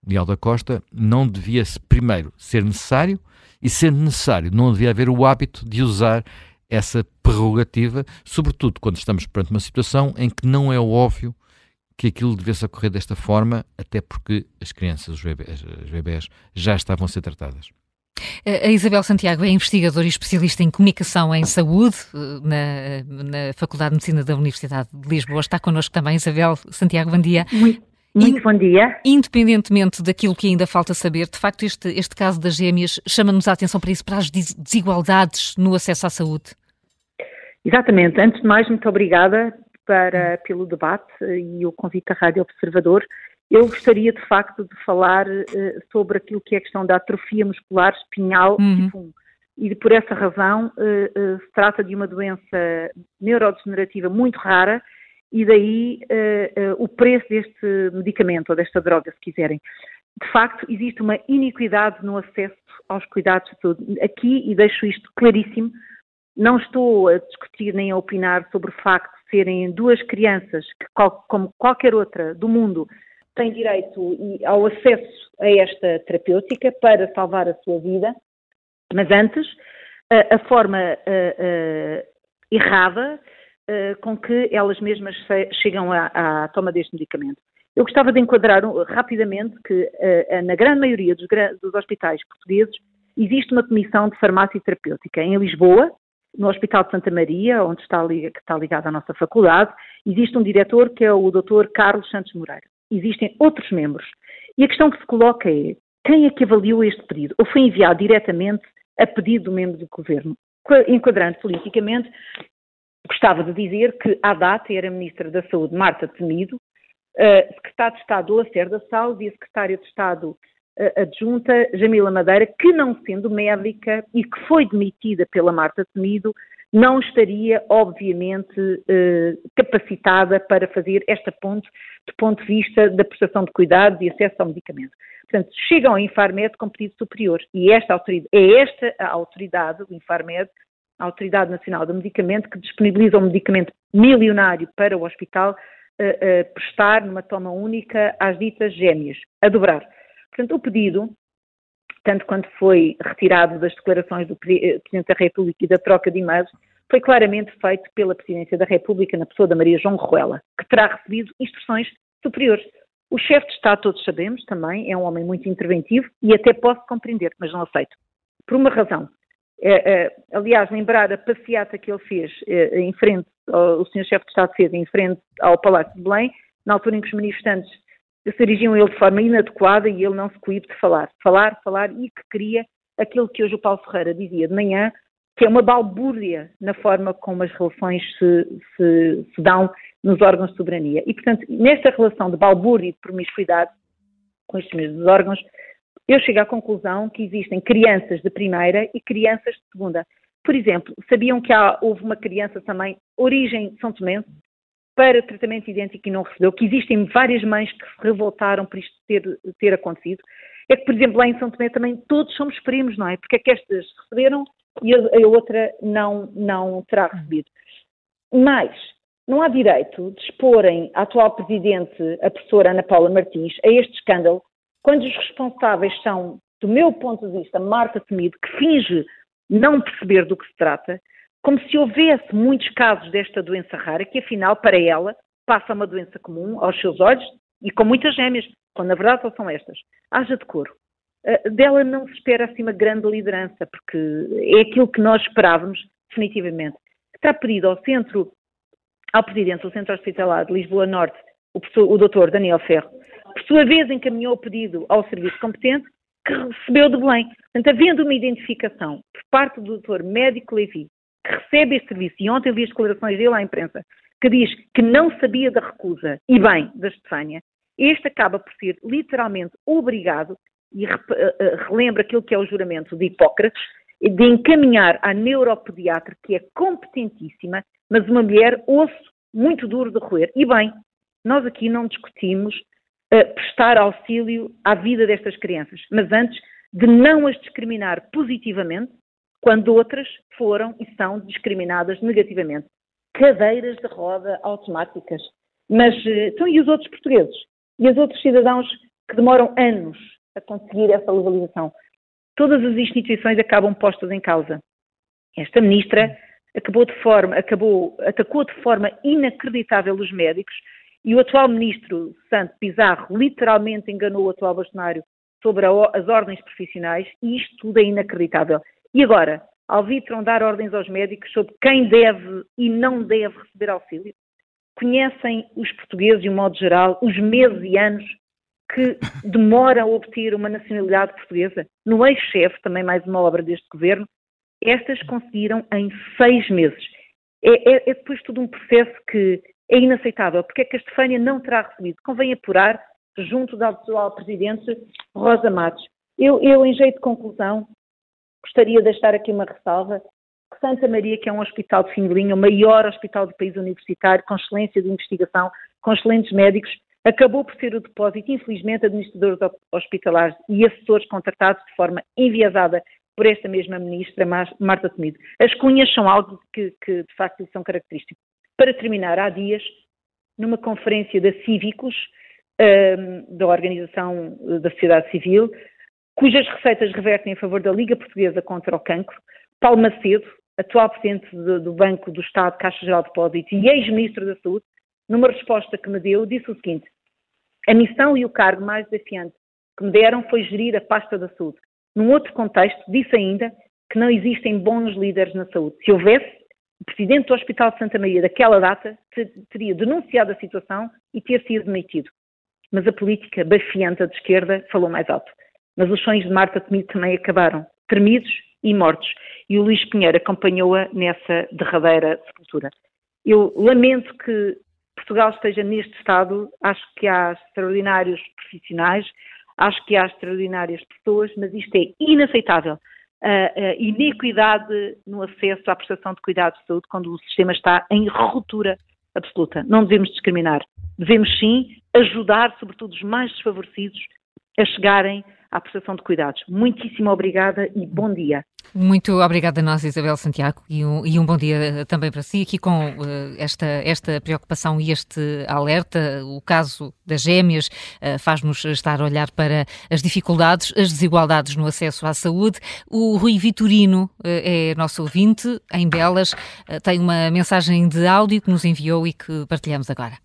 Leal da Costa, não devia, primeiro, ser necessário, e sendo necessário, não devia haver o hábito de usar essa prerrogativa, sobretudo quando estamos perante uma situação em que não é óbvio que aquilo devesse ocorrer desta forma, até porque as crianças, os bebés, as bebés já estavam a ser tratadas. A Isabel Santiago é investigadora e especialista em comunicação em saúde na, na Faculdade de Medicina da Universidade de Lisboa. Está connosco também, Isabel Santiago, bom dia. Muito, muito bom dia. Independentemente daquilo que ainda falta saber, de facto, este, este caso das gêmeas chama-nos a atenção para isso, para as desigualdades no acesso à saúde. Exatamente. Antes de mais, muito obrigada para, pelo debate e o convite à Rádio Observador. Eu gostaria, de facto, de falar uh, sobre aquilo que é a questão da atrofia muscular espinhal uhum. tipo 1. E por essa razão uh, uh, se trata de uma doença neurodegenerativa muito rara e daí o preço deste medicamento ou desta droga, se quiserem. De facto, existe uma iniquidade no acesso aos cuidados de saúde. Aqui, e deixo isto claríssimo, não estou a discutir nem a opinar sobre o facto serem duas crianças que, como qualquer outra do mundo, têm direito ao acesso a esta terapêutica para salvar a sua vida, mas antes, a, a forma a, a, errada com que elas mesmas chegam à, à toma deste medicamento. Eu gostava de enquadrar rapidamente que, na grande maioria dos, dos hospitais portugueses, existe uma comissão de farmácia terapêutica. Em Lisboa, no Hospital de Santa Maria, onde está, que está ligado à nossa faculdade, existe um diretor que é o Dr. Carlos Santos Moreira. Existem outros membros. E a questão que se coloca é: quem é que avaliou este pedido? Ou foi enviado diretamente a pedido do membro do governo? Enquadrando politicamente, gostava de dizer que, à data, era a Ministra da Saúde, Marta Temido, secretário de Estado Lacerda Salles e secretária de Estado adjunta Jamila Madeira, que não sendo médica e que foi demitida pela Marta Temido, não estaria, obviamente, uh, capacitada para fazer esta ponte do ponto de vista da prestação de cuidados e acesso ao medicamento. Portanto, chegam ao Infarmed com pedido superior e esta é esta a autoridade, o Infarmed, a Autoridade Nacional do Medicamento, que disponibiliza um medicamento milionário para o hospital uh, prestar numa toma única às ditas gêmeas, a dobrar. Portanto, o pedido, tanto quanto foi retirado das declarações do eh, Presidente da República e da troca de e-mails, foi claramente feito pela Presidência da República na pessoa da Maria João Ruela, que terá recebido instruções superiores. O chefe de Estado, todos sabemos, também é um homem muito interventivo e até posso compreender, mas não aceito. Por uma razão. É, é, aliás, lembrar a passeata que ele fez é, em frente, o senhor chefe de Estado fez em frente ao Palácio de Belém, na altura em que os manifestantes se dirigiam a ele de forma inadequada e ele não se coíbe de falar. Falar, falar e que queria aquilo que hoje o Paulo Ferreira dizia de manhã, que é uma balbúrdia na forma como as relações se, se, se dão nos órgãos de soberania. E, portanto, nesta relação de balbúrdia e de promiscuidade com estes mesmos órgãos, eu chego à conclusão que existem crianças de primeira e crianças de segunda. Por exemplo, sabiam que há, houve uma criança também, origem São Tomé, para tratamento idêntico e não recebeu, que existem várias mães que se revoltaram por isto ter, ter acontecido. É que, por exemplo, lá em São Tomé também todos somos primos, não é? Porque é que estas receberam e a, outra não, não terá recebido. Mas não há direito de exporem a atual presidente, a professora Ana Paula Martins, a este escândalo, quando os responsáveis são, do meu ponto de vista, Marta Temido, que finge não perceber do que se trata, como se houvesse muitos casos desta doença rara, que afinal, para ela, passa uma doença comum aos seus olhos e com muitas gêmeas, quando na verdade só são estas. Haja decoro. Uh, dela não se espera assim uma grande liderança, porque é aquilo que nós esperávamos, definitivamente. Está pedido ao centro, ao presidente do Centro Hospitalar de Lisboa Norte, o, professor, o doutor Daniel Ferro, por sua vez encaminhou o pedido ao serviço competente, que recebeu de Belém. Portanto, havendo uma identificação por parte do doutor médico Levi, recebe este serviço, e ontem vi as declarações dele à imprensa, que diz que não sabia da recusa, e bem, da Estefânia, este acaba por ser literalmente obrigado e eh, eh, relembra aquilo que é o juramento de Hipócrates, de encaminhar à neuropediatra, que é competentíssima, mas uma mulher osso muito duro de roer. E bem, nós aqui não discutimos uh, prestar auxílio à vida destas crianças, mas antes de não as discriminar positivamente, quando outras foram e são discriminadas negativamente. Cadeiras de roda automáticas. Mas, uh, então, e os outros portugueses? E os outros cidadãos que demoram anos a conseguir essa legalização. Todas as instituições acabam postas em causa. Esta ministra acabou de forma, acabou, atacou de forma inacreditável os médicos e o atual ministro Santo Pizarro literalmente enganou o atual bastonário sobre a, as ordens profissionais e isto tudo é inacreditável. E agora, arbitram dar ordens aos médicos sobre quem deve e não deve receber auxílio? Conhecem os portugueses, de um modo geral, os meses e anos que demora a obter uma nacionalidade portuguesa. No ex-chefe, também mais uma obra deste governo, estas conseguiram em seis meses. É, é, é, depois todo um processo que é inaceitável. Porque é que a Estefânia não terá recebido? Convém apurar junto da atual Presidente Rosa Matos. Eu, eu, em jeito de conclusão, gostaria de deixar aqui uma ressalva que Santa Maria, que é um hospital de fim o maior hospital do país universitário, com excelência de investigação, com excelentes médicos, acabou por ser o depósito, infelizmente, administradores hospitalares e assessores contratados de forma enviesada por esta mesma ministra, Marta Temido. As cunhas são algo que, que de facto são característicos. Para terminar, há dias, numa conferência da Cívicos, um, da Organização da Sociedade Civil, cujas receitas revertem em favor da Liga Portuguesa contra o Cancro, Paulo Macedo, atual presidente do, do Banco do Estado, Caixa Geral de Depósitos e ex-ministro da Saúde, numa resposta que me deu, disse o seguinte: a missão e o cargo mais desafiante que me deram foi gerir a pasta da saúde. Num outro contexto, disse ainda que não existem bons líderes na saúde. Se houvesse, o presidente do Hospital de Santa Maria daquela data teria denunciado a situação e ter sido demitido. Mas a política bafianta de esquerda falou mais alto. Mas os sonhos de Marta Temido também acabaram, tremidos e mortos. E o Luís Pinheiro acompanhou-a nessa derradeira sepultura. Eu lamento que Portugal esteja neste estado, acho que há extraordinários profissionais, acho que há extraordinárias pessoas, mas isto é inaceitável. A iniquidade no acesso à prestação de cuidados de saúde quando o sistema está em ruptura absoluta. Não devemos discriminar. Devemos sim ajudar, sobretudo, os mais desfavorecidos a chegarem à prestação de cuidados. Muitíssimo obrigada e bom dia. Muito obrigada a nós, Isabel Santiago, e um, e um bom dia eh, também para si, aqui com uh, esta, esta preocupação e este alerta. O caso das gêmeas uh, faz-nos estar a olhar para as dificuldades, as desigualdades no acesso à saúde. O Rui Vitorino uh, é nosso ouvinte, em Belas, tem uma mensagem de áudio que nos enviou e que partilhamos agora.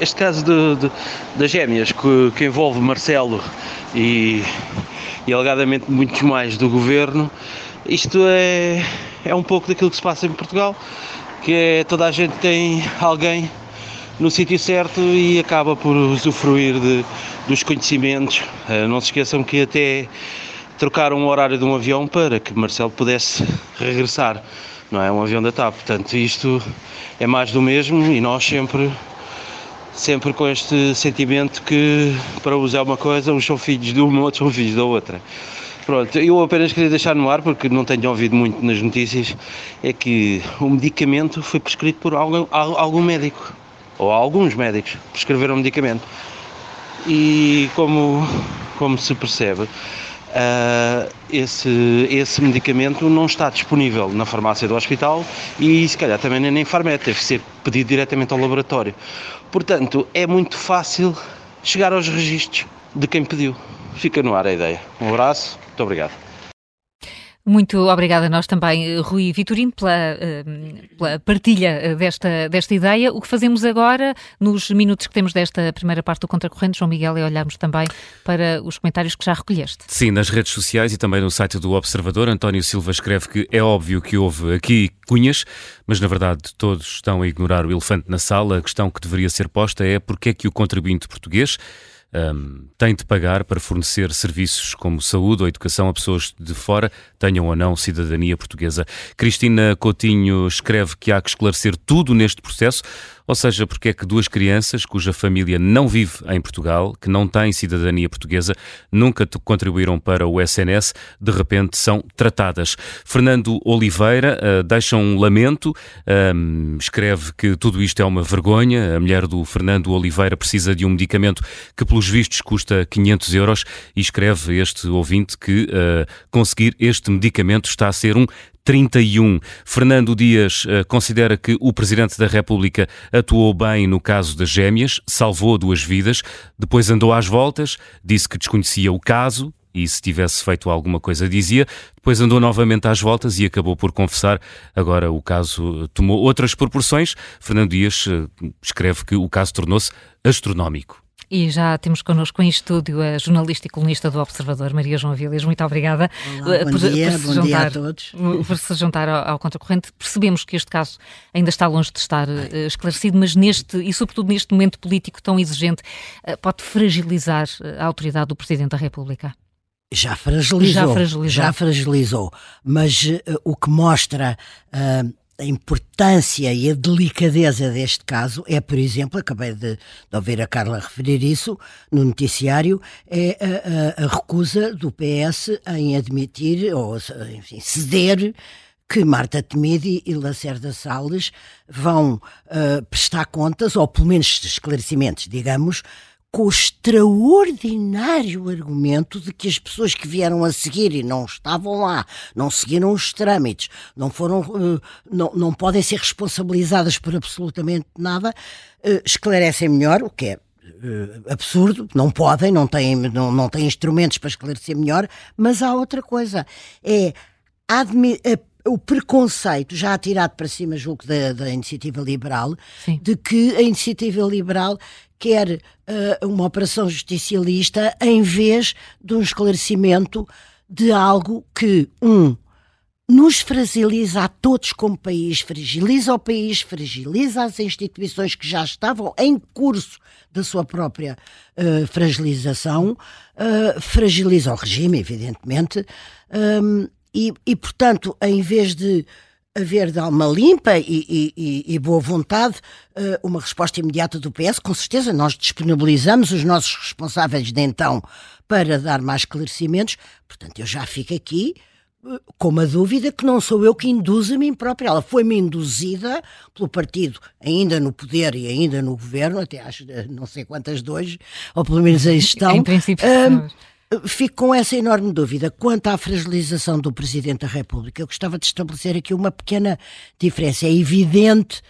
Este caso das gêmeas que, que envolve Marcelo e, e alegadamente muitos mais do governo, isto é, é um pouco daquilo que se passa em Portugal, que é toda a gente tem alguém no sítio certo e acaba por usufruir de, dos conhecimentos. Eh, não se esqueçam que até trocaram o horário de um avião para que Marcelo pudesse regressar, não é? Um avião da TAP. Portanto, isto é mais do mesmo e nós sempre sempre com este sentimento que para uns é uma coisa, uns são filhos de uma, outros são filhos da outra. Pronto, eu apenas queria deixar no ar, porque não tenho ouvido muito nas notícias, é que o medicamento foi prescrito por algum, algum médico, ou alguns médicos prescreveram o medicamento. E como, como se percebe, uh, esse, esse medicamento não está disponível na farmácia do hospital e se calhar também nem em farmácia, deve ser pedido diretamente ao laboratório. Portanto, é muito fácil chegar aos registros de quem pediu. Fica no ar a ideia. Um abraço, muito obrigado. Muito obrigada a nós também, Rui Vitorino, pela, eh, pela, partilha eh, desta, desta ideia. O que fazemos agora, nos minutos que temos desta primeira parte do Contracorrente, João Miguel, é olharmos também para os comentários que já recolheste. Sim, nas redes sociais e também no site do Observador, António Silva escreve que é óbvio que houve aqui cunhas, mas na verdade todos estão a ignorar o elefante na sala. A questão que deveria ser posta é porque é que o contribuinte português um, tem de pagar para fornecer serviços como saúde ou educação a pessoas de fora, tenham ou não cidadania portuguesa. Cristina Coutinho escreve que há que esclarecer tudo neste processo. Ou seja, porque é que duas crianças cuja família não vive em Portugal, que não têm cidadania portuguesa, nunca contribuíram para o SNS, de repente são tratadas. Fernando Oliveira uh, deixa um lamento, um, escreve que tudo isto é uma vergonha. A mulher do Fernando Oliveira precisa de um medicamento que, pelos vistos, custa 500 euros e escreve este ouvinte que uh, conseguir este medicamento está a ser um 31. Fernando Dias uh, considera que o Presidente da República atuou bem no caso das gêmeas, salvou duas vidas, depois andou às voltas, disse que desconhecia o caso, e se tivesse feito alguma coisa dizia, depois andou novamente às voltas e acabou por confessar. Agora o caso tomou outras proporções. Fernando Dias uh, escreve que o caso tornou-se astronómico. E já temos connosco em estúdio a jornalista e colunista do Observador, Maria João Vilas. Muito obrigada Olá, eh, por, dia, por, se juntar, por se juntar ao, ao Contracorrente. Percebemos que este caso ainda está longe de estar uh, esclarecido, mas neste, e sobretudo neste momento político tão exigente, uh, pode fragilizar a autoridade do Presidente da República. Já fragilizou, já fragilizou, já fragilizou mas uh, o que mostra uh, a importância e a delicadeza deste caso é, por exemplo, acabei de, de ouvir a Carla referir isso no noticiário, é a, a, a recusa do PS em admitir ou enfim, ceder que Marta Temidi e Lacerda Salles vão uh, prestar contas, ou pelo menos esclarecimentos, digamos, com o extraordinário argumento de que as pessoas que vieram a seguir e não estavam lá, não seguiram os trâmites, não foram, uh, não, não podem ser responsabilizadas por absolutamente nada, uh, esclarecem melhor, o que é uh, absurdo, não podem, não têm, não, não têm instrumentos para esclarecer melhor, mas há outra coisa, é o preconceito já atirado para cima, julgo, da, da iniciativa liberal, Sim. de que a iniciativa liberal quer uh, uma operação justicialista em vez de um esclarecimento de algo que, um, nos fragiliza a todos como país, fragiliza o país, fragiliza as instituições que já estavam em curso da sua própria uh, fragilização, uh, fragiliza o regime, evidentemente, um, e, e, portanto, em vez de haver de alma limpa e, e, e boa vontade uh, uma resposta imediata do PS. Com certeza, nós disponibilizamos os nossos responsáveis de então para dar mais esclarecimentos. Portanto, eu já fico aqui uh, com uma dúvida que não sou eu que induzo a mim própria. Ela foi-me induzida pelo partido, ainda no poder e ainda no governo, até acho não sei quantas dois, ou pelo menos a gestão. em princípio. Uh, Fico com essa enorme dúvida. Quanto à fragilização do Presidente da República, eu gostava de estabelecer aqui uma pequena diferença. É evidente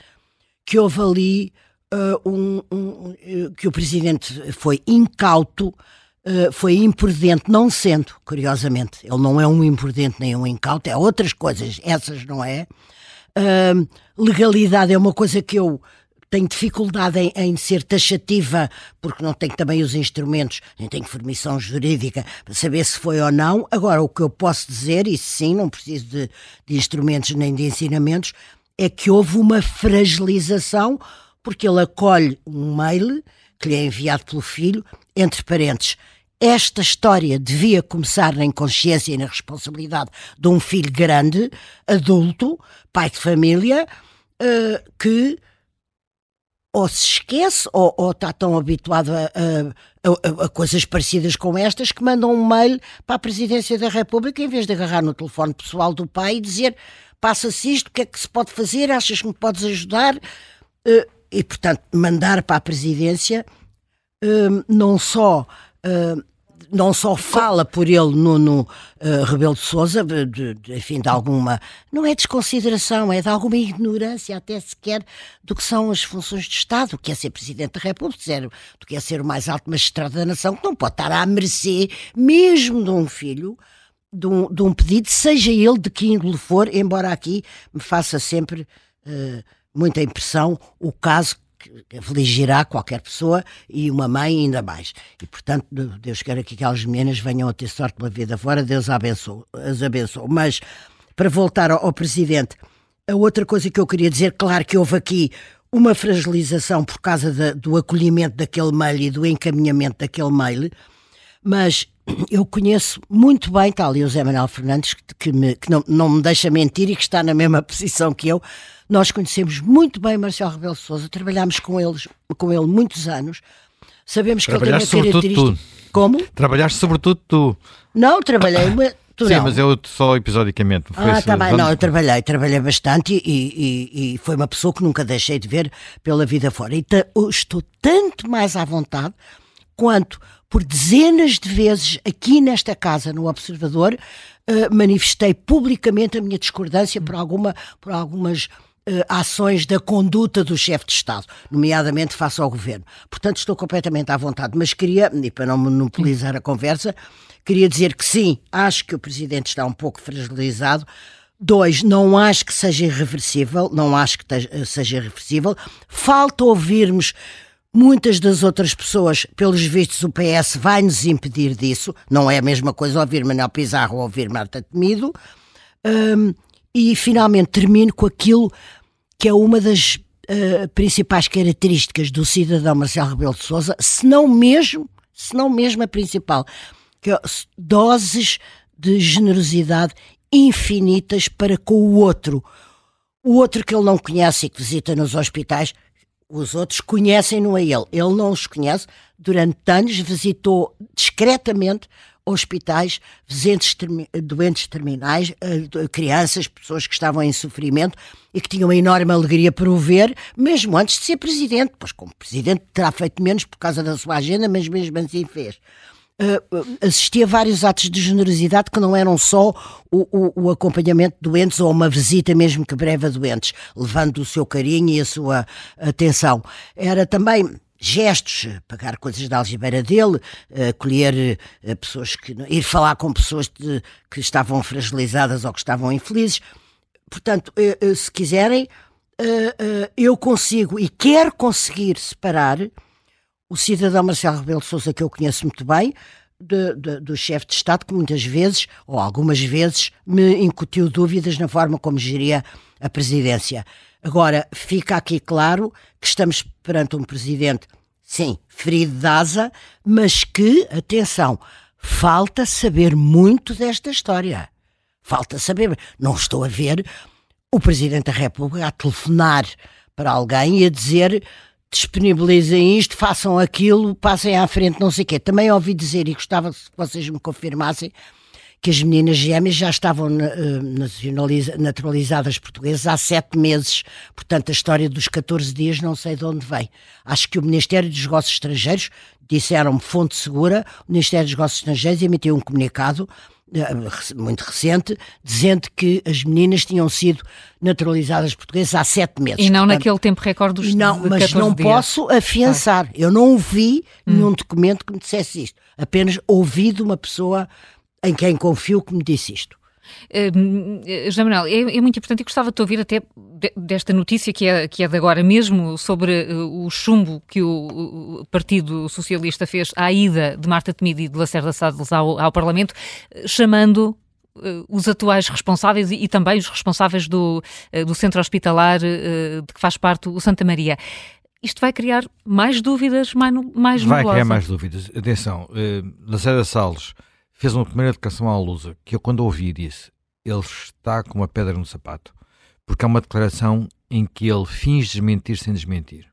que houve ali uh, um, um, uh, que o Presidente foi incauto, uh, foi imprudente, não sendo, curiosamente. Ele não é um imprudente nem um incauto, é outras coisas, essas não é. Uh, legalidade é uma coisa que eu tenho dificuldade em, em, ser taxativa, porque não tenho também os instrumentos, nem tenho formação jurídica para saber se foi ou não. Agora, o que eu posso dizer, e sim, não preciso de, de instrumentos nem de ensinamentos, é que houve uma fragilização, porque ele acolhe um mail que lhe é enviado pelo filho, entre parentes. Esta história devia começar na inconsciência e na responsabilidade de um filho grande, adulto, pai de família, uh, que ou se esquece ou, ou está tão habituado a, a, a, a, coisas parecidas com estas que mandam um mail para a Presidência da República em vez de agarrar no telefone pessoal do pai e dizer passa-se isto, o que é que se pode fazer, achas que me podes ajudar? Eh, e, portanto, mandar para a Presidência eh, não só eh, não só fala por ele Nuno uh, Rebelo de Souza, de, de, enfim, de alguma, não é desconsideração, é de alguma ignorância até sequer do que são as funções de Estado, do que é ser Presidente da República, do que é ser o mais alto magistrado da nação, que não pode estar à mercê mesmo de um filho, de um, de um pedido, seja ele de que índole for, embora aqui me faça sempre uh, muita impressão o caso afligirá qualquer pessoa e uma mãe ainda mais. E, portanto, Deus quer que aquelas meninas venham a ter sorte pela vida fora, Deus abençoe, as abençoe. Mas, para voltar ao, ao Presidente, a outra coisa que eu queria dizer, claro que houve aqui uma fragilização por causa do acolhimento daquele mail e do encaminhamento daquele mail, mas eu conheço muito bem, tal e o Zé Manuel Fernandes, que, que, me, que não, não me deixa mentir e que está na mesma posição que eu, nós conhecemos muito bem Marcelo Rebelo de Sousa, trabalhámos com, eles, com ele muitos anos. Sabemos que ele tem uma característica. Tu. Como? Trabalhaste sobretudo tu. Não, trabalhei. Tu Sim, não. mas eu só episodicamente. Ah, tá bem, não, eu trabalhei, trabalhei bastante e, e, e, foi uma pessoa que nunca deixei de ver pela vida fora. E estou tanto mais à vontade quanto por dezenas de vezes aqui nesta casa, no Observador, uh, manifestei publicamente a minha discordância por, alguma, por algumas ações da conduta do chefe de Estado, nomeadamente face ao governo. Portanto, estou completamente à vontade, mas queria, e para não monopolizar a conversa, queria dizer que sim, acho que o Presidente está um pouco fragilizado. Dois, não acho que seja irreversível, não acho que seja irreversível. Falta ouvirmos muitas das outras pessoas, pelos vistos, o PS vai nos impedir disso. Não é a mesma coisa ouvir Manuel Pizarro ou ouvir Marta Temido. Um, e finalmente termino com aquilo que é uma das uh, principais características do cidadão Marcelo Rebelo de Sousa, se não mesmo, se não mesmo a principal, que é doses de generosidade infinitas para com o outro. O outro que ele não conhece e que visita nos hospitais, os outros conhecem-no a ele. Ele não os conhece. Durante anos visitou discretamente hospitais, doentes, doentes terminais, eh, crianças, pessoas que estavam em sofrimento e que tinham uma enorme alegria por o ver, mesmo antes de ser presidente. Pois, como presidente, terá feito menos por causa da sua agenda, mas mesmo assim fez. Uh, assisti a vários atos de generosidade que não eram só o, o, o, acompanhamento de doentes ou uma visita mesmo que breve a doentes, levando o seu carinho e a sua atenção. Era também gestos, pagar coisas da algibeira dele, acolher uh, pessoas que. ir falar com pessoas de, que estavam fragilizadas ou que estavam infelizes. Portanto, se quiserem, eu consigo e quero conseguir separar o cidadão Marcelo Rebelo de Sousa, que eu conheço muito bem, de, de, do chefe de Estado, que muitas vezes, ou algumas vezes, me incutiu dúvidas na forma como geria a presidência. Agora, fica aqui claro que estamos perante um presidente, sim, ferido de asa, mas que, atenção, falta saber muito desta história. Falta saber. Não estou a ver o Presidente da República a telefonar para alguém e a dizer disponibilizem isto, façam aquilo, passem à frente, não sei o quê. Também ouvi dizer, e gostava que vocês me confirmassem, que as meninas gêmeas já estavam eh, naturalizadas portuguesas há sete meses. Portanto, a história dos 14 dias não sei de onde vem. Acho que o Ministério dos Negócios Estrangeiros, disseram-me fonte segura, o Ministério dos Negócios Estrangeiros emitiu um comunicado eh, muito recente, dizendo que as meninas tinham sido naturalizadas portuguesas há sete meses. E não Portanto, naquele tempo recorde dos Não, mas não dias. posso afiançar. Ah. Eu não ouvi hum. nenhum documento que me dissesse isto. Apenas ouvi de uma pessoa em quem confio que me disse isto. Uh, Manuel, é, é, muito importante e gostava de ouvir até desta notícia que é, que é de agora mesmo sobre uh, o chumbo que o, o, Partido Socialista fez à ida de Marta Temido e de Lacerda Salles ao, ao Parlamento, chamando uh, os atuais responsáveis e, e, também os responsáveis do, do centro hospitalar de que faz parte o Santa Maria isto vai criar mais dúvidas, mais, mais Vai criar mais dúvidas. Atenção, uh, Lacerda Salles fez uma primeira declaração à Lusa, que eu quando ouvi disse, ele está com uma pedra no sapato, porque é uma declaração em que ele finge desmentir sem desmentir.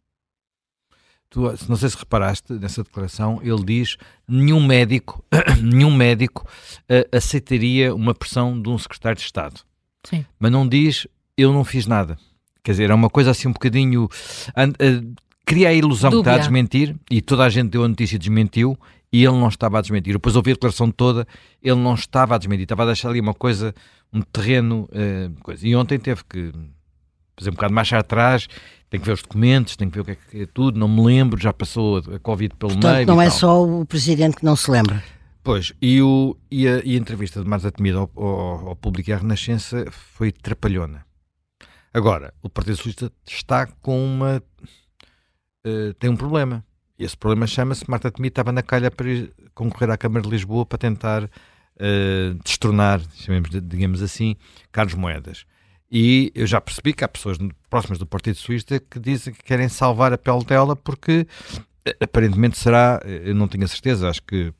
Tu, não sei se reparaste nessa declaração, ele diz nenhum médico, nenhum médico uh, aceitaria uma pressão de um secretário de Estado. Sim. Mas não diz eu não fiz nada. Quer dizer, é uma coisa assim um bocadinho. Uh, cria a ilusão Dúbia. que está a desmentir e toda a gente deu a notícia e desmentiu e ele não estava a desmentir. Depois ouvi a declaração toda, ele não estava a desmentir, estava a deixar ali uma coisa, um terreno. Uh, coisa. E ontem teve que fazer um bocado mais atrás, tem que ver os documentos, tem que ver o que é, que é tudo, não me lembro, já passou a Covid pelo Portanto, meio. Não é só o presidente que não se lembra. Pois, e, o, e, a, e a entrevista de Marta Temido ao, ao, ao Público e à Renascença foi trapalhona. Agora, o Partido Socialista está com uma. Uh, tem um problema esse problema chama-se Marta Temido estava na calha para concorrer à Câmara de Lisboa para tentar uh, destornar, chamemos, digamos assim, Carlos Moedas. E eu já percebi que há pessoas próximas do Partido Socialista que dizem que querem salvar a pele dela porque eh, aparentemente será, eh, eu não tenho a certeza, acho que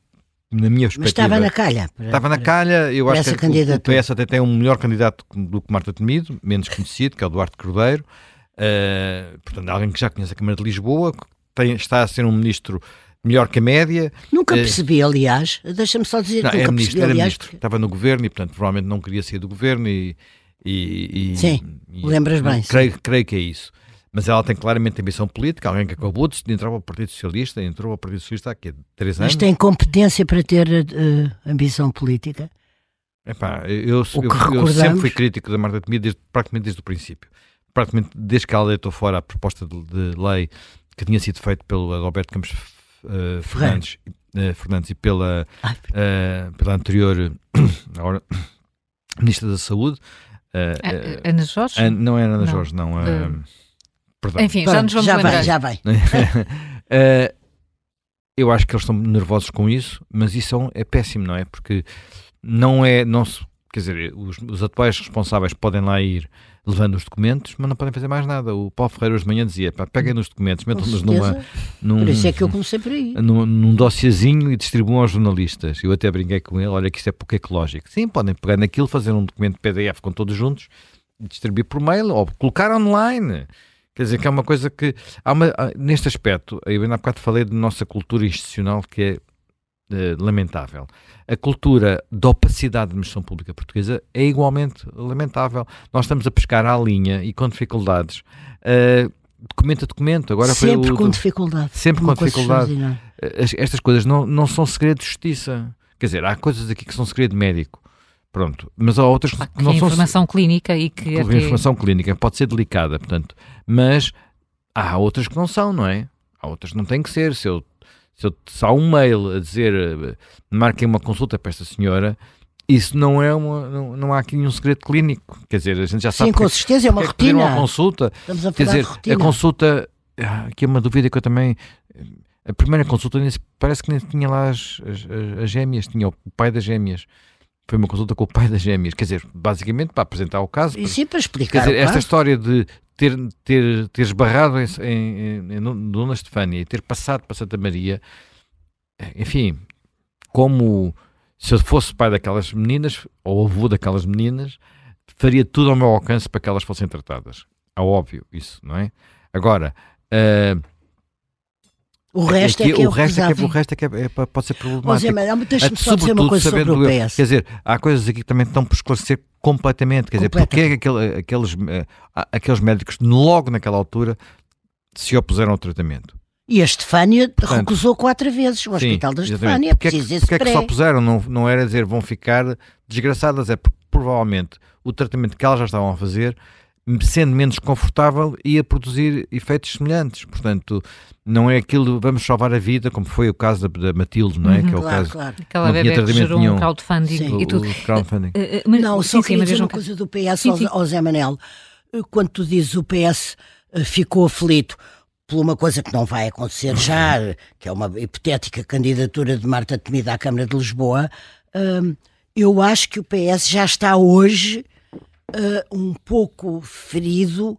na minha perspectiva... Mas estava na calha. Para, estava na calha, eu acho que o, PS até tem um melhor candidato do que Marta Temido, menos conhecido, que é o Duarte Cordeiro, uh, portanto alguém que já conhece a Câmara de Lisboa, tem, está a ser um ministro melhor que a média. Nunca uh, percebi, aliás, deixa-me só dizer, não, nunca era ministro, percebi, era aliás. Ministro. Estava no governo e, portanto, provavelmente não queria sair do governo e... e, e sim, e, lembras bem. Creio, sim. creio que é isso. Mas ela tem claramente ambição política, alguém que acabou de entrar para o Partido Socialista, entrou para o Partido Socialista há quê? três anos. Mas tem competência para ter uh, ambição política? Epá, eu, eu, eu, eu, sempre fui crítico da Marta Temido, desde, praticamente desde o princípio. Praticamente desde que ela deitou fora a proposta de, de lei que tinha sido feito pelo Alberto Campos uh, Fernandes, uh, Fernandes e pela, uh, pela anterior agora, Ministra da Saúde. Ana Jorge? An, não é Ana não. Jorge, não. perdão. Enfim, já nos vamos já lembrar. Vai, já vai. eu acho que eles estão nervosos com isso, mas isso é, é péssimo, não é? Porque não é, não se, quer dizer, os, os atuais responsáveis podem lá ir levando os documentos, mas não podem fazer mais nada. O Paulo Ferreira hoje de manhã dizia, pá, peguem nos documentos, metam-nos numa... Num, Por isso é que eu comecei por aí. Num, num dossiêzinho e distribuam aos jornalistas. Eu até brinquei com ele, olha que isto é pouco ecológico. Sim, podem pegar naquilo, fazer um documento PDF com todos juntos, distribuir por mail, ou colocar online. Quer dizer, que é uma coisa que... Há uma, neste aspecto, eu ainda há bocado falei da nossa cultura institucional, que é uh, lamentável. A cultura da opacidade da administração pública portuguesa é igualmente lamentável. Nós estamos a pescar à linha e com dificuldades. Uh, documento a documento. Agora sempre o, com dificuldade. Sempre com dificuldade. estas coisas não, não são segredo de justiça. Quer dizer, há coisas aqui que são segredo médico. Pronto, mas há outras que, que não é são informação clínica e que até... informação clínica pode ser delicada, portanto, mas há outras que não são, não é? Há outras que não têm que ser. Se eu se, eu, se há um mail a dizer eh, marquem uma consulta para esta senhora, isso não é uma, não, não há aqui nenhum segredo clínico. Quer dizer, a gente já sabe. Sim, com certeza é uma rotina. uma consulta. Estamos a Quer dizer, rotina. a consulta. Ah, aqui é uma dúvida que eu também. A primeira consulta parece que nem tinha lá as, as, as gêmeas, tinha o pai das gêmeas. Foi uma consulta com o pai das gêmeas, quer dizer, basicamente para apresentar o caso. E sim, para explicar. Quer dizer, esta história de ter, ter, ter esbarrado em, em, em Dona Estefânia e ter passado para Santa Maria, enfim, como se eu fosse pai daquelas meninas, ou avô daquelas meninas, faria tudo ao meu alcance para que elas fossem tratadas. É óbvio isso, não é? Agora, uh, o resto é, que, é o, resto é que, o resto é que é, é, pode ser problemático. Mas, deixa-me só dizer uma coisa sobre o PS. Quer dizer, há coisas aqui que também estão por esclarecer completamente. Quer dizer, porque é que aquele, aqueles, uh, aqueles médicos, logo naquela altura, se opuseram ao tratamento? E a Estefânia Portanto, recusou quatro vezes o sim, Hospital da Estefânia. Porque, é que, porque é que só puseram? Não, não era dizer vão ficar desgraçadas, é porque provavelmente o tratamento que elas já estavam a fazer sendo menos confortável, ia produzir efeitos semelhantes. Portanto, não é aquilo vamos salvar a vida, como foi o caso da, da Matilde, não é? Uhum, que é o claro, caso. Claro. Aquela bebê que gerou um crowdfunding sim. e tudo. O, crowdfunding. Uh, uh, mas, não, só sim, queria dizer uma coisa do PS sim, sim. ao Zé Manel. Quando tu dizes o PS ficou aflito por uma coisa que não vai acontecer já, que é uma hipotética candidatura de Marta Temida à Câmara de Lisboa, eu acho que o PS já está hoje uh, um pouco ferido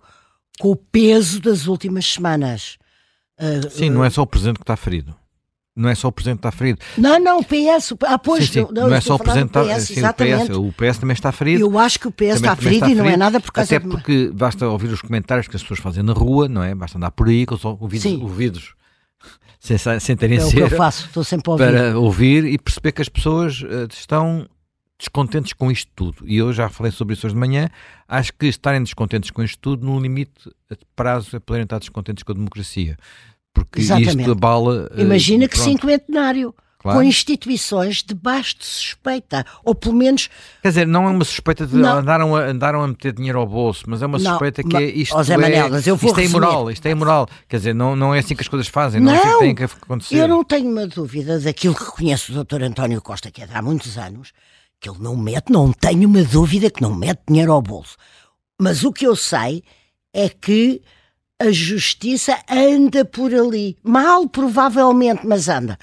com o peso das últimas semanas. Uh, sim, não é só o Presidente que está ferido. Não é só o Presidente que está ferido. Não, não, o PS. Ah, pois, sim, sim. Não, não é só o Presidente que está ferido. O, PS, também está ferido. Eu acho que o PS também, está ferido está e não é nada por causa Até de... porque basta ouvir os comentários que as pessoas fazem na rua, não é? Basta andar por aí com os ouvidos, ouvidos sem, sem terem é o que eu faço, estou sempre a ouvir. Para ouvir e perceber que as pessoas uh, estão descontentes com isto tudo. E eu já falei sobre isso hoje de manhã. Acho que estarem descontentes com isto tudo, no limite de prazo, é poderem estar descontentes com a democracia. Porque Exatamente. isto abala. Eh, Imagina uh, que cinquentenário. Claro. Com instituições debaixo de suspeita, ou pelo menos. Quer dizer, não é uma suspeita de não. andaram a, andaram a meter dinheiro ao bolso, mas é uma suspeita não, que é isto. José é, Manel, mas eu vou isto é imoral, isto é imoral. Quer dizer, não, não é assim que as coisas fazem, não, não é assim que tem que acontecer. Eu não tenho uma dúvida daquilo que conheço do Dr. António Costa, que é de há muitos anos, que ele não mete, não tenho uma dúvida que não mete dinheiro ao bolso. Mas o que eu sei é que a justiça anda por ali. Mal, provavelmente, mas anda.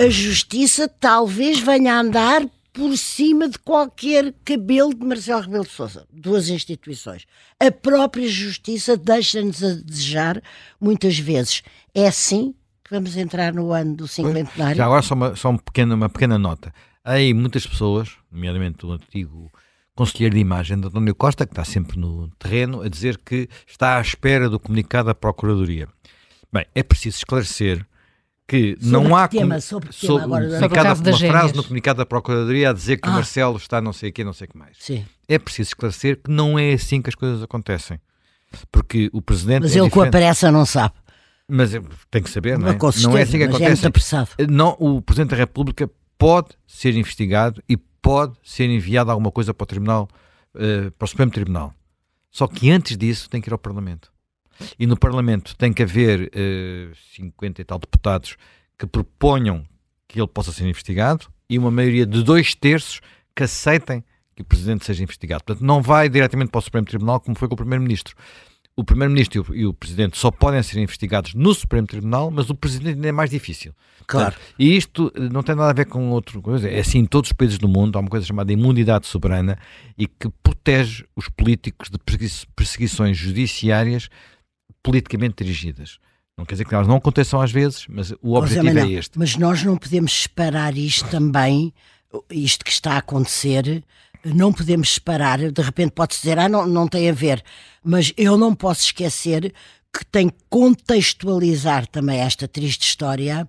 A justiça talvez venha a andar por cima de qualquer cabelo de Marcelo Rebelo de Sousa, duas instituições. A própria justiça deixa-nos a desejar muitas vezes. É assim que vamos entrar no ano do cinquentenário. Já agora só uma, só uma, pequena, uma pequena nota. Há aí muitas pessoas, nomeadamente o antigo conselheiro de imagem de António Costa, que está sempre no terreno, a dizer que está à espera do comunicado da Procuradoria. Bem, é preciso esclarecer que sobre não há tema, sobre, sobre, agora, sobre uma frase no comunicado da Procuradoria a dizer que ah. o Marcelo está não sei o que, não sei o que mais. Sim. É preciso esclarecer que não é assim que as coisas acontecem. Porque o Presidente. Mas é ele com a pressa não sabe. Mas tem que saber, não é? Não é assim que é acontece. É não, o Presidente da República pode ser investigado e pode ser enviado alguma coisa para o Tribunal, uh, para o Supremo Tribunal. Só que antes disso tem que ir ao Parlamento. E no Parlamento tem que haver uh, eh, 50 e tal deputados que proponham que ele possa ser investigado e uma maioria de dois terços que aceitem que o Presidente seja investigado. Portanto, não vai diretamente para o Supremo Tribunal como foi com o Primeiro-Ministro o Primeiro-Ministro e o Presidente só podem ser investigados no Supremo Tribunal, mas o Presidente ainda é mais difícil. Claro. Portanto, e isto eh, não tem nada a ver com outra coisa. É assim em todos os países do mundo, há uma coisa chamada imunidade soberana e que protege os políticos de perseguições judiciárias politicamente dirigidas. Não quer dizer que elas não aconteçam às vezes, mas o objetivo é este. Mas nós não podemos separar isto também, isto que está a acontecer, não podemos separar. De repente pode-se dizer, ah, não, não tem a ver mas eu não posso esquecer que tem que contextualizar também esta triste história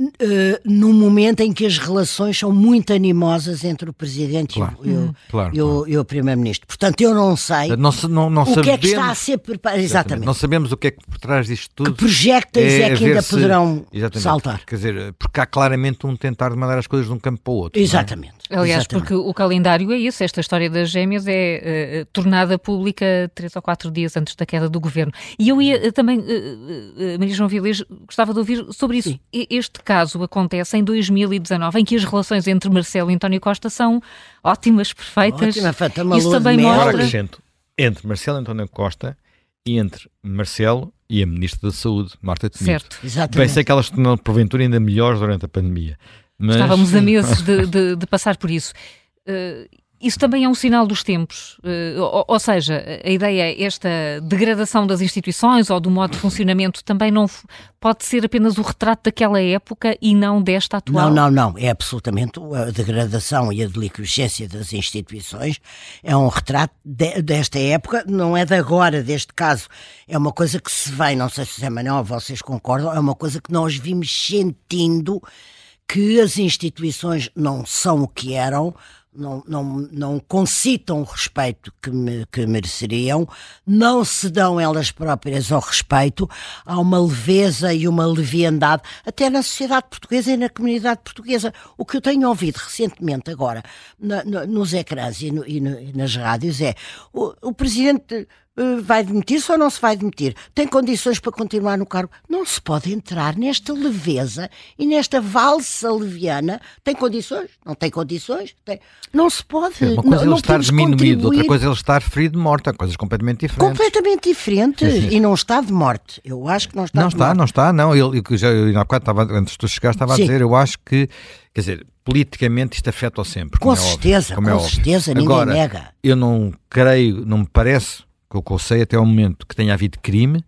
Uh, num momento em que as relações são muito animosas entre o Presidente claro, e, o, claro, e, o, claro. o Primeiro-Ministro. Portanto, eu não sei não, não, não o sabemos, que é que está a ser preparado. Exatamente. Não sabemos o que é que por trás disto tudo. Que projectos é, é que ainda se, poderão saltar. Quer dizer, porque há claramente um tentar de mandar as coisas de um campo para o outro. É? Exatamente. Aliás, Exatamente. porque o calendário é isso. Esta história das gêmeas é uh, tornada pública três ou quatro dias antes da queda do governo. E eu ia uh, também, Maria João Vilês, gostava de ouvir sobre isso. Sim. Este caso acontece em 2019, em que as relações entre Marcelo e António Costa são ótimas, perfeitas. Ótima, feita, Isso também mostra... Agora acrescento, entre Marcelo e António Costa e entre Marcelo e a Ministra da Saúde, Marta Temido. Certo. Exatamente. Bem, sei que elas tornaram porventura ainda melhores durante a pandemia. Mas... Estávamos a meses de, de, de passar por isso. Uh, isso também é um sinal dos tempos, uh, ou, ou, seja, a ideia é esta degradação das instituições ou do modo de funcionamento também não pode ser apenas o retrato daquela época e não desta atual. Não, não, não, é absolutamente a degradação e a delinquência das instituições. É um retrato de, desta época, não é de agora, deste caso, é uma coisa que se vem, não sei se é Manuel, vocês concordam, é uma coisa que nós vimos sentindo que as instituições não são o que eram, não, não, não concitam o respeito que, me, que mereceriam, não se dão elas próprias ao respeito, há uma leveza e uma leviandade, até na sociedade portuguesa e na comunidade portuguesa. O que eu tenho ouvido recentemente agora na, no, nos ecrãs e, no, e, no, e, nas rádios é o, o presidente vai demitir-se ou não se vai demitir? Tem condições para continuar no cargo? Não se pode entrar nesta leveza e nesta valsa leviana. Tem condições? Não tem condições? Tem... Não se pode. uma coisa é ele estar diminuído, outra coisa é ele estar ferido de morte. Há coisas completamente diferentes. Completamente diferentes. Sim, sim. E não está de morte. Eu acho que não está não de está, morte. Não está, não está. Eu, já, eu, há bocado, estava, antes de tu chegares, estava sim. a dizer, eu acho que, quer dizer, politicamente isto afeta-o sempre. Com é certeza, óbvio, com é certeza, ninguém Agora, nega. Eu não creio, não me parece que eu sei até o momento que tenha havido crime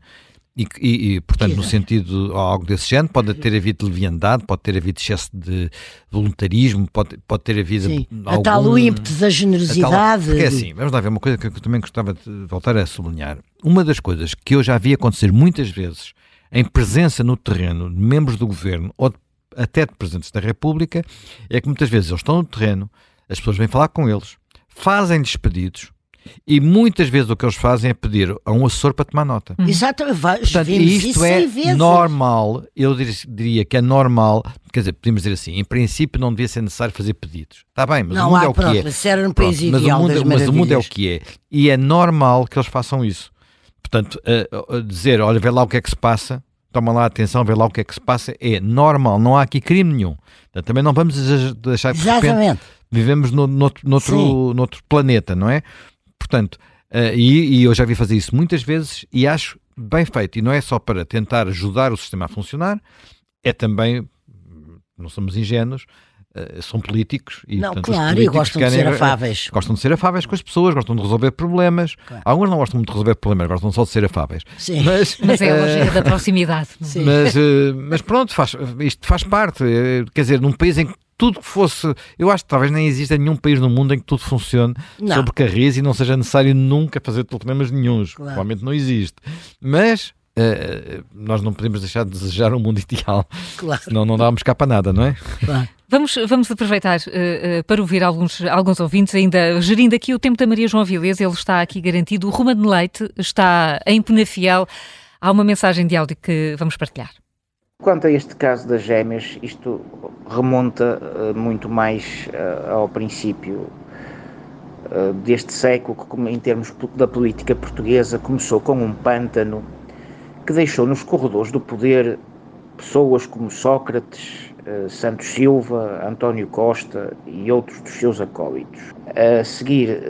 e, e, e portanto, no sentido algo desse género, pode ter havido leviandade, pode ter havido excesso de voluntarismo, pode, pode ter havido. Sim. Algum, a tal ímpeto da generosidade. Tal, porque é assim, vamos lá ver uma coisa que eu também gostava de voltar a sublinhar. Uma das coisas que eu já vi acontecer muitas vezes em presença no terreno de membros do governo ou de, até de presidentes da República é que muitas vezes eles estão no terreno, as pessoas vêm falar com eles, fazem-lhes pedidos e muitas vezes o que eles fazem é pedir a um assessor para tomar nota. Uhum. Exato, Portanto, isto é normal, eu diria que é normal, quer dizer, podemos dizer assim, em princípio não devia ser necessário fazer pedidos. Está bem, mas não, o mundo há, é o pronto, que é. Mas, era um país pronto, mas, o mundo, mas o mundo é o que é. E é normal que eles façam isso. Portanto, uh, uh, dizer, olha, vê lá o que é que se passa, toma lá atenção, vê lá o que é que se passa, é normal, não há aqui crime nenhum. Também não vamos deixar de Exatamente. repente, vivemos no, no, noutro, noutro planeta, não é? Portanto, uh, e, e eu já vi fazer isso muitas vezes e acho bem feito. E não é só para tentar ajudar o sistema a funcionar, é também, não somos ingênuos, Uh, são políticos e, não, portanto, claro, e gostam querem, de ser afáveis. Gostam de ser afáveis com as pessoas, gostam de resolver problemas. Claro. Alguns não gostam muito de resolver problemas, gostam só de ser afáveis. Sim. Mas, mas é a lógica da proximidade. Mas, uh, mas pronto, faz, isto faz parte. Quer dizer, num país em que tudo que fosse. Eu acho que talvez nem exista nenhum país no mundo em que tudo funcione não. sobre carris e não seja necessário nunca fazer telefonemas nenhums. Claro. Provavelmente não existe. Mas Uh, nós não podemos deixar de desejar um mundo ideal, claro. senão não dávamos cá para nada, não é? Claro. Vamos, vamos aproveitar uh, uh, para ouvir alguns, alguns ouvintes, ainda gerindo aqui o tempo da Maria João Vilés, ele está aqui garantido. O Romano Leite está em Penafiel. Há uma mensagem de áudio que vamos partilhar. Quanto a este caso das gêmeas, isto remonta uh, muito mais uh, ao princípio uh, deste século, que em termos da política portuguesa começou com um pântano que deixou nos corredores do poder pessoas como Sócrates, Santos Silva, António Costa e outros dos seus acólitos. A seguir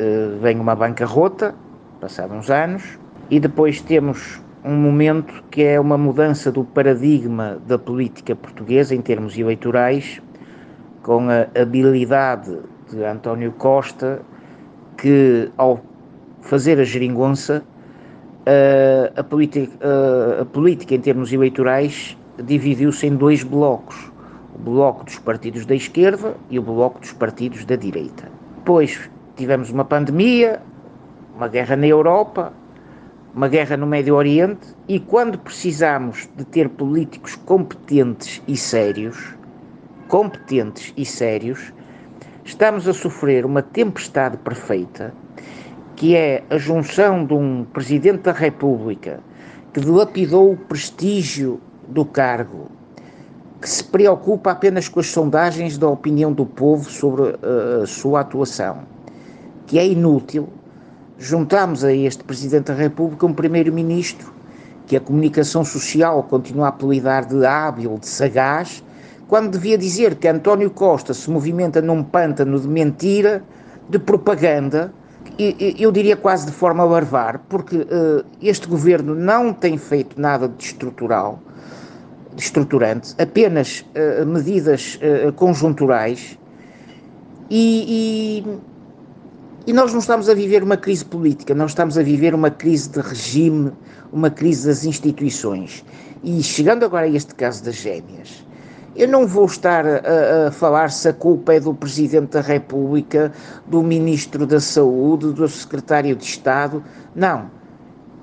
vem uma bancarrota, passados uns anos, e depois temos um momento que é uma mudança do paradigma da política portuguesa em termos eleitorais, com a habilidade de António Costa, que ao fazer a geringonça, a, a, política, a, a política em termos eleitorais dividiu-se em dois blocos: o bloco dos partidos da esquerda e o bloco dos partidos da direita. Depois tivemos uma pandemia, uma guerra na Europa, uma guerra no Médio Oriente e quando precisamos de ter políticos competentes e sérios, competentes e sérios, estamos a sofrer uma tempestade perfeita, que é a junção de um presidente da República que dilapidou o prestígio do cargo, que se preocupa apenas com as sondagens da opinião do povo sobre a, a sua atuação, que é inútil juntamos a este Presidente da República um Primeiro-Ministro que a comunicação social continua a apelidar de hábil, de sagaz, quando devia dizer que António Costa se movimenta num pântano de mentira, de propaganda, e, eu diria quase de forma larvar, porque uh, este governo não tem feito nada de estrutural, de estruturante, apenas uh, medidas uh, conjunturais, e, e E nós não estamos a viver uma crise política, nós estamos a viver uma crise de regime, uma crise das instituições. E chegando agora a este caso das gêmeas, eu não vou estar a, a, falar se a culpa é do Presidente da República, do Ministro da Saúde, do Secretário de Estado. Não.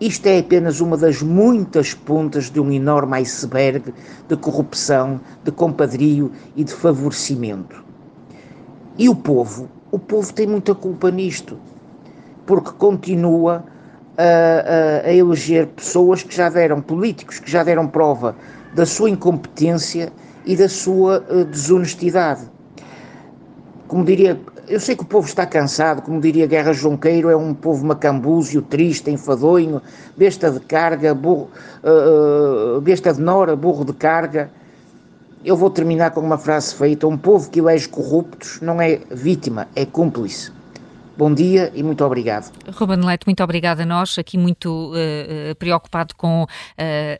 Isto é apenas uma das muitas pontas de um enorme iceberg de corrupção, de compadrio e de favorecimento. E o povo, o povo tem muita culpa nisto, porque continua a, a, a eleger pessoas que já deram, políticos que já deram prova da sua incompetência e da sua uh, desonestidade. Como diria, eu sei que o povo está cansado, como diria Guerra Junqueiro, é um povo macambúzio, triste, enfadonho, besta de carga, burro, uh, besta de nora, burro de carga. Eu vou terminar com uma frase feita: um povo que elege corruptos não é vítima, é cúmplice. Bom dia e muito obrigado. Ruben Leite, muito obrigada a nós, aqui muito uh, preocupado com uh,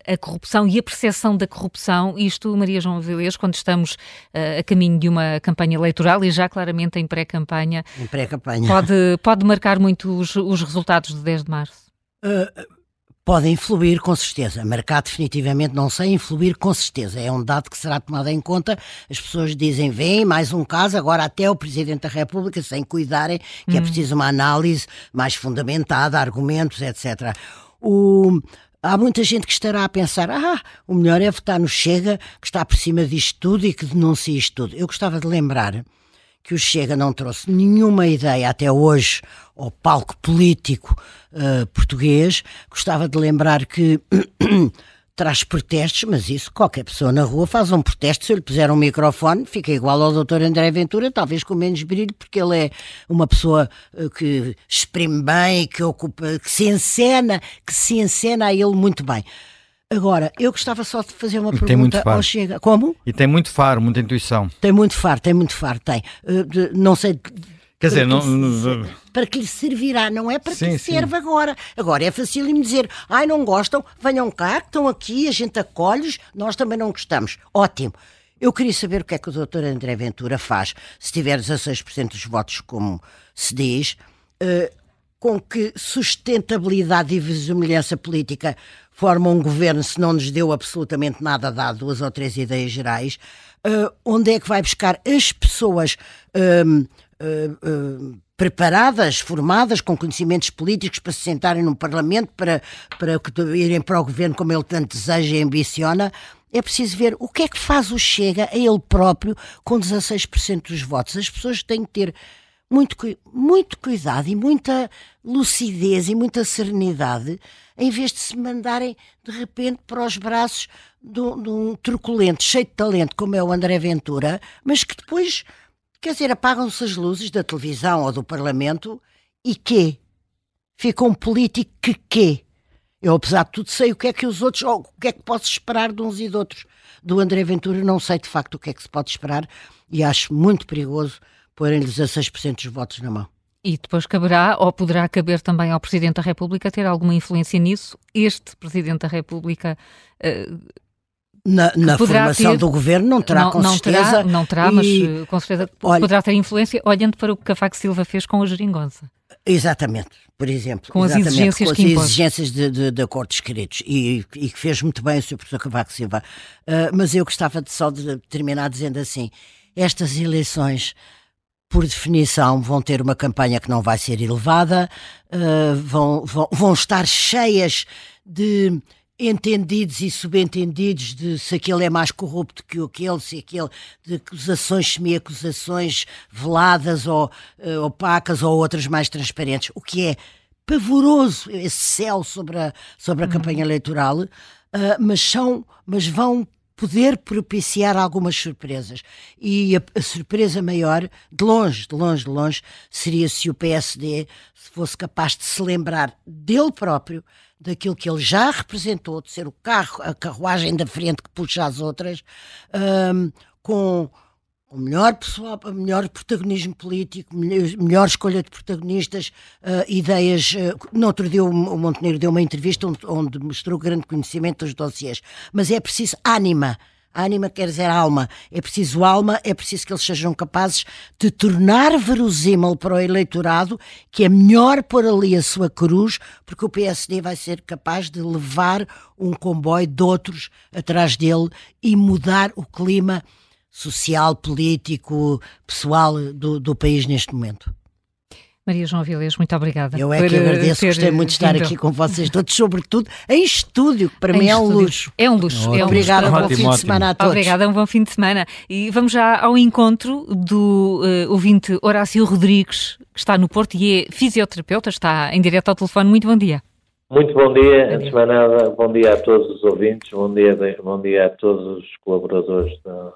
a corrupção e a percepção da corrupção. Isto, Maria João Avilés, quando estamos uh, a caminho de uma campanha eleitoral e já claramente em pré-campanha. Em pré-campanha. Pode, pode marcar muito os, os resultados de 10 de março? Podem influir com certeza. Marcar definitivamente não sei, influir com certeza. É um dado que será tomado em conta. As pessoas dizem, vem mais um caso, agora até o Presidente da República, sem cuidarem, que é hum. é preciso uma análise mais fundamentada, argumentos, etc. O, Há muita gente que estará a pensar: ah, o melhor é votar no Chega, que está por cima disto tudo e que denuncia isto tudo. Eu gostava de lembrar que o Chega não trouxe nenhuma ideia até hoje ao palco político uh, português. Gostava de lembrar que traz protestos, mas isso qualquer pessoa na rua faz um protesto. Se eu lhe puser um microfone, fica igual ao Dr. André Ventura, talvez com menos brilho, porque ele é uma pessoa uh, que exprime bem, que ocupa, que se encena, que se encena a ele muito bem. Agora, eu gostava só de fazer uma pergunta ao Chega. Como? E tem muito faro, muita intuição. Tem muito faro, tem muito faro, tem. Uh, de, não sei. Quer dizer, não, para que lhe servirá, não é para sim, que lhe serve agora. Agora é fácil me dizer, ai, não gostam, venham cá, estão aqui, a gente acolhe-os, nós também não gostamos. Ótimo. Eu queria saber o que é que o doutor André Ventura faz, se tiver 16% dos votos, como se diz, uh, com que sustentabilidade e visimilhança política forma um governo se não nos deu absolutamente nada, dá duas ou três ideias gerais, uh, onde é que vai buscar as pessoas uh, uh, preparadas, formadas, com conhecimentos políticos para se sentarem no Parlamento, para, para irem para o governo como ele tanto deseja e ambiciona, é preciso ver o que é que faz o Chega a ele próprio com 16% dos votos. As pessoas têm que ter muito, muito cuidado e muita lucidez e muita serenidade, em vez de se mandarem de repente para os braços de um, de um truculento cheio de talento como é o André Ventura, mas que depois, quer dizer, apagam-se as luzes da televisão ou do Parlamento e quê? Fica um político que quê? Eu, apesar de tudo, sei o que é que os outros, ou o que é que posso esperar de uns e de outros. Do André Ventura não sei de facto o que é que se pode esperar e acho muito perigoso porem-lhe 16% dos votos na mão. E depois caberá, ou poderá caber também ao Presidente da República ter alguma influência nisso? Este Presidente da República. Uh, na, na formação ter, do governo não terá não, com não certeza. Terá, não terá, e, mas eh, com certeza olha, poderá ter influência olhando para o que Cavaco Silva fez com a geringonça. Exatamente, por exemplo. Com as exigências com as exigências de, de, de, acordos escritos e, e que fez muito bem o Sr. Professor Cavaco Silva. Uh, mas eu gostava de só de terminar dizendo assim: estas eleições por definição, vão ter uma campanha que não vai ser elevada, uh, vão, vão, vão estar cheias de entendidos e subentendidos de se aquele é mais corrupto que aquele, se aquele, de acusações, semi-acusações veladas ou uh, opacas ou outras mais transparentes, o que é pavoroso, esse céu sobre a, sobre a uhum. campanha eleitoral, uh, mas são, mas vão poder propiciar algumas surpresas. E a, a, surpresa maior, de longe, de longe, de longe, seria se o PSD se fosse capaz de se lembrar dele próprio, daquilo que ele já representou, de ser o carro, a carruagem da frente que puxa as outras, um, com o melhor pessoal, o melhor protagonismo político, melhor, escolha de protagonistas, uh, ideias. Uh, no outro dia o, Montenegro deu uma entrevista onde, onde, mostrou grande conhecimento dos dossiês, mas é preciso ânima. Ânima quer dizer alma. É preciso alma, é preciso que eles sejam capazes de tornar verosímil para o eleitorado que é melhor pôr ali a sua cruz, porque o PSD vai ser capaz de levar um comboio de outros atrás dele e mudar o clima social, político, pessoal do, do país neste momento. Maria João Vilês, muito obrigada. Eu é que eh, agradeço, gostei muito de estar vindo. aqui com vocês todos, sobretudo em estúdio, que para em mim estúdio. é um luxo. É um luxo. É um Obrigada, um bom ótimo, fim ótimo. de semana a todos. Obrigada, um bom fim de semana. E vamos já ao encontro do uh, ouvinte Horácio Rodrigues, que está no Porto e é fisioterapeuta, está em direto ao telefone. Muito bom dia. Muito bom dia, antes de mais nada, bom dia a todos os ouvintes, bom dia, bom dia a todos os colaboradores da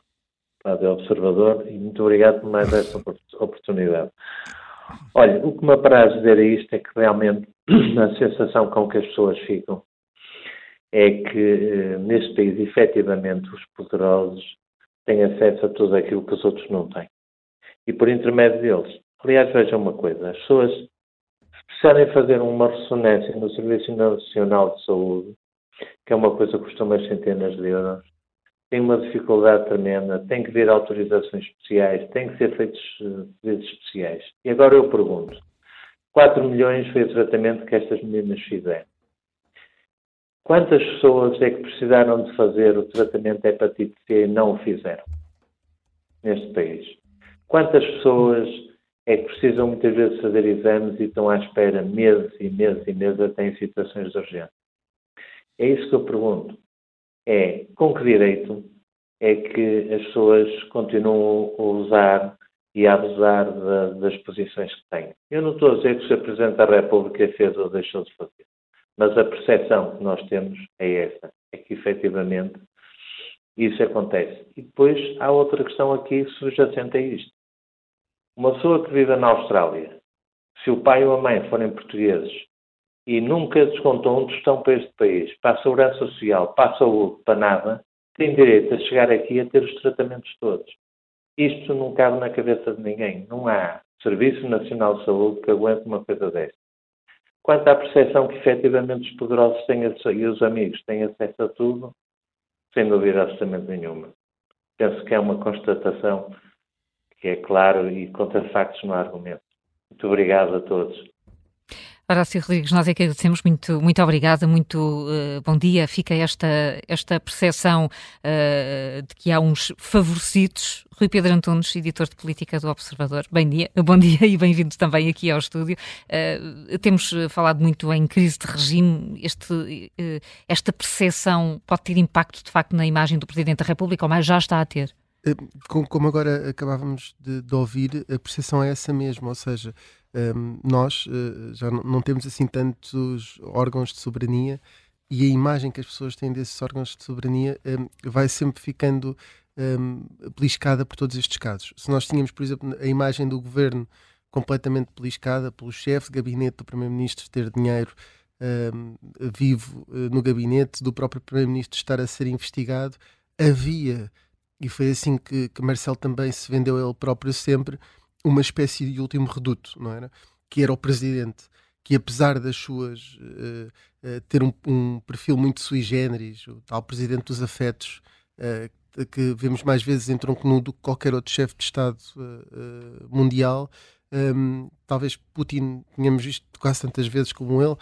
Rádio Observador e muito obrigado por mais esta oportunidade. Olha, o que me apraz dizer a isto é que realmente a sensação com que as pessoas ficam é que eh, neste país, efetivamente, os poderosos têm acesso a tudo aquilo que os outros não têm. E por intermédio deles. Aliás, vejam uma coisa: as pessoas, precisarem fazer uma ressonância no Serviço Nacional de Saúde, que é uma coisa que custa umas centenas de euros, tem uma dificuldade tremenda, tem que vir autorizações especiais, tem que ser feitos eh, pedidos especiais. E agora eu pergunto, 4 milhões foi o tratamento que estas meninas fizeram. Quantas pessoas é que precisaram de fazer o tratamento de hepatite C e não o fizeram neste país? Quantas pessoas é que precisam muitas vezes fazer exames e estão à espera meses e meses e meses até em situações de urgência? É isso que eu pergunto é com que direito é que as pessoas continuam a usar e a abusar de, das posições que têm. Eu não estou a dizer que o Sr. Presidente da República fez ou deixou de fazer, mas a percepção que nós temos é essa, é que efetivamente isso acontece. E depois há outra questão aqui subjacente a isto. Uma pessoa que vive na Austrália, se o pai ou a mãe forem portugueses e nunca descontou um tostão para este país, para a segurança social, para a saúde, para nada, tem direito a chegar aqui a ter os tratamentos todos. Isto não cabe na cabeça de ninguém. Não há Serviço Nacional de Saúde que aguente uma coisa desta. Quanto à percepção que efetivamente os poderosos têm e os amigos têm acesso a tudo, sem dúvida absolutamente nenhuma. Penso que é uma constatação que é claro e contra factos no argumento. Muito obrigado a todos. Horácio Rodrigues, nós é que agradecemos muito, muito obrigada, muito uh, bom dia. Fica esta, esta percepção uh, de que há uns favorecidos. Rui Pedro Antunes, editor de política do Observador. Bem dia, bom dia e bem-vindo também aqui ao estúdio. Uh, temos falado muito em crise de regime. Este, esta percepção pode ter impacto, de facto, na imagem do Presidente da República, ou mais já está a ter? Como agora acabávamos de, de ouvir, a percepção é essa mesmo, ou seja, nós uh, já não, temos assim tantos órgãos de soberania e a imagem que as pessoas têm desses órgãos de soberania vai sempre ficando beliscada por todos estes casos. Se nós tínhamos, por exemplo, a imagem do governo completamente beliscada pelo chefe de gabinete do Primeiro-Ministro ter dinheiro vivo uh, no gabinete, do próprio Primeiro-Ministro estar a ser investigado, havia, e foi assim que, que Marcelo também se vendeu ele próprio sempre, uma espécie de último reduto, não era? Que era o presidente, que apesar das suas uh, uh, ter um, um, perfil muito sui generis, o tal presidente dos afetos, uh, que vemos mais vezes em tronco nu do que qualquer outro chefe de Estado mundial, um, ehm, talvez Putin tenhamos visto quase tantas vezes como ele,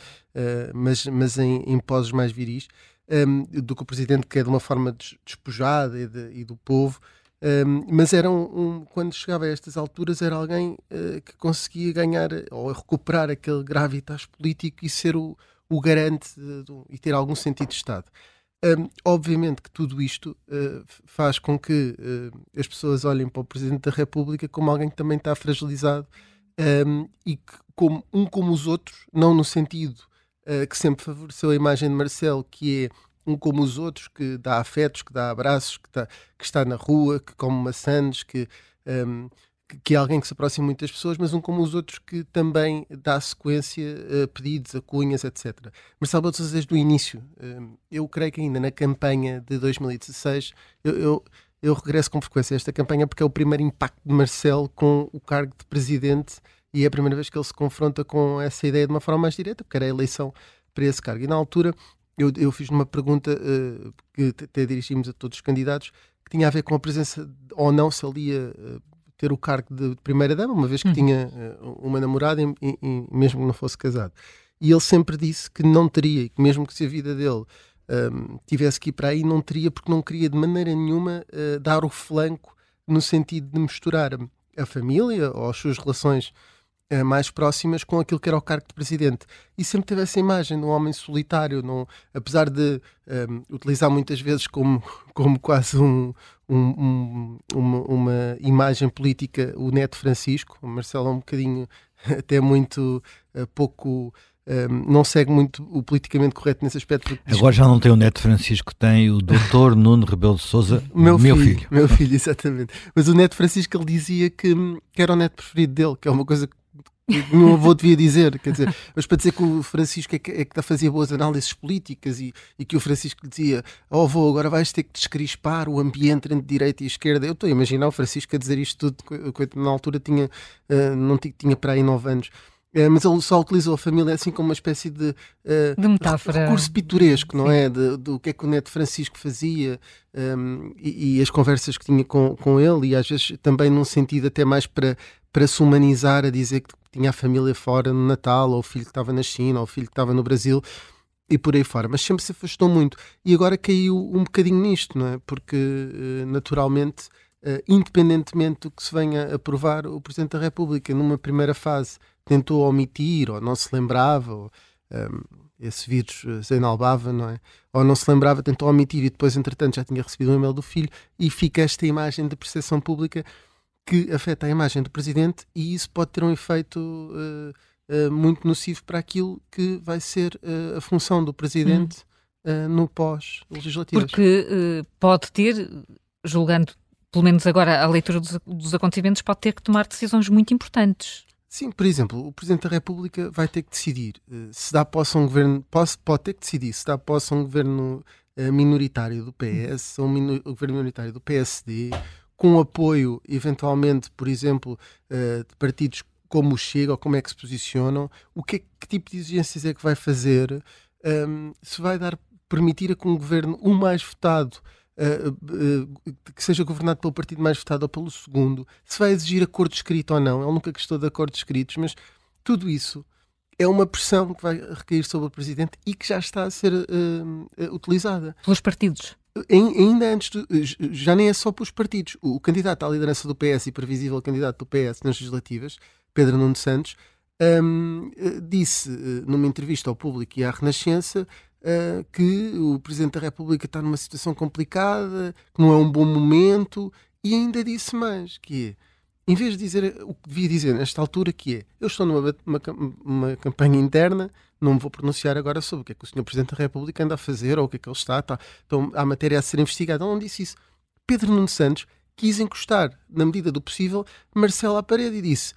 mas, mas em, em poses mais viris, um, ehm, do que o presidente que é de uma forma despojada e, de, e do povo. Um, mas era um, um, quando chegava a estas alturas era alguém uh, que conseguia ganhar ou recuperar aquele gravitas político e ser o, o garante de, e ter algum sentido de Estado. Um, obviamente que tudo isto uh, faz com que uh, as pessoas olhem para o Presidente da República como alguém que também está fragilizado e que, como um como os outros, não no sentido que sempre favoreceu a imagem de Marcelo, que é um como os outros, que dá afetos, que dá abraços, que, tá, que está na rua, que come maçãs, que, um, que, é alguém que se aproxima muito das pessoas, mas um como os outros que também dá sequência a pedidos, a cunhas, etc. Marcelo Bolsas, desde o início, um, eu creio que ainda na campanha de 2016, eu, eu, eu regresso com frequência a esta campanha porque é o primeiro impacto de Marcelo com o cargo de presidente e é a primeira vez que ele se confronta com essa ideia de uma forma mais direta, porque era a eleição para esse cargo. E na altura eu, eu fiz uma pergunta uh, que até dirigimos a todos os candidatos, que tinha a ver com a presença ou não se ali uh, ter o cargo de primeira-dama, uma vez que uhum. tinha uh, uma namorada e, e, e, mesmo que não fosse casado. E ele sempre disse que não teria, que mesmo que se a vida dele um, tivesse que ir para aí, não teria, porque não queria de maneira nenhuma dar o flanco no sentido de misturar a família ou as suas relações uh, mais próximas com aquilo que era o cargo de presidente. E sempre teve essa imagem de um homem solitário, apesar de um, ehm, utilizar muitas vezes como, como quase um, um, uma, uma, imagem política o neto Francisco, o Marcelo é um bocadinho até muito uh, pouco um, não segue muito o politicamente correto nesse aspecto. Agora já não tem o Neto Francisco, tem o doutor Nuno Rebelo de Souza, meu, meu filho, filho, Meu filho, exatamente. Mas o Neto Francisco ele dizia que, que era o neto preferido dele, que é uma coisa que o meu avô devia dizer, quer dizer, mas para dizer que o Francisco é que, é que fazia boas análises políticas e, e que o Francisco dizia: oh, avô, agora vais ter que descrispar o ambiente entre direita e esquerda. Eu estou a imaginar o Francisco a dizer isto tudo, na altura tinha, uh, não tinha, tinha para aí nove anos. É, mas ele só utilizou a família assim como uma espécie de, uh, de metáfora. recurso pitoresco, não Sim. é? De, do que é que o Neto Francisco fazia um, ehm, e, e, as conversas que tinha com, com ele, e às vezes também num sentido até mais para, para se humanizar, a dizer que tinha a família fora no Natal, ou o filho que estava na China, ou o filho que estava no Brasil e por aí fora, mas sempre se afastou muito e agora caiu um bocadinho nisto, não é? Porque uh, naturalmente, uh, independentemente do que se venha a aprovar, o Presidente da República, numa primeira fase, tentou omitir, ou não se lembrava, ou, um, esse vírus eh, Zainalbava, não é? Ou não se lembrava, tentou omitir e depois, entretanto, já tinha recebido um e-mail do filho e fica esta imagem de percepção pública que afeta a imagem do presidente e isso pode ter um efeito uh, uh, muito nocivo para aquilo que vai ser uh, a função do presidente hum. no pós-legislativo. Porque pode ter, julgando pelo menos agora a leitura dos, dos acontecimentos, pode ter que tomar decisões muito importantes. Sim, por exemplo, o Presidente da República vai ter que decidir se dá posse a um governo, posse, pode ter que decidir se dá posse a um governo minoritário do PS, ou um, um governo minoritário do PSD, com apoio, eventualmente, por exemplo, uh, de partidos como o Chega, ou como é que se posicionam, o que, é, que tipo de exigências é que vai fazer, um, ehm, se vai dar, permitir a que um governo, o mais votado, Uh, uh, que seja governado pelo partido mais votado ou pelo segundo, se vai exigir acordo escrito ou não. Ele nunca gostou de acordos escritos, mas tudo isso é uma pressão que vai recair sobre o presidente e que já está a ser uh, utilizada. Pelos partidos? Ainda antes, de, já nem é só pelos partidos. O, candidato à liderança do PS e previsível candidato do PS nas legislativas, Pedro Nuno Santos, um, disse numa entrevista ao público e à Renascença uh, que o Presidente da República está numa situação complicada, que não é um bom momento, e ainda disse mais, que é, em vez de dizer o que devia dizer nesta altura, que é, eu estou numa uma, uma campanha interna, não me vou pronunciar agora sobre o que é que o Sr. Presidente da República anda a fazer, ou o que é que ele está, está então, há matéria a ser investigada, ele não disse isso. Pedro Nuno Santos quis encostar, na medida do possível, Marcelo à parede e disse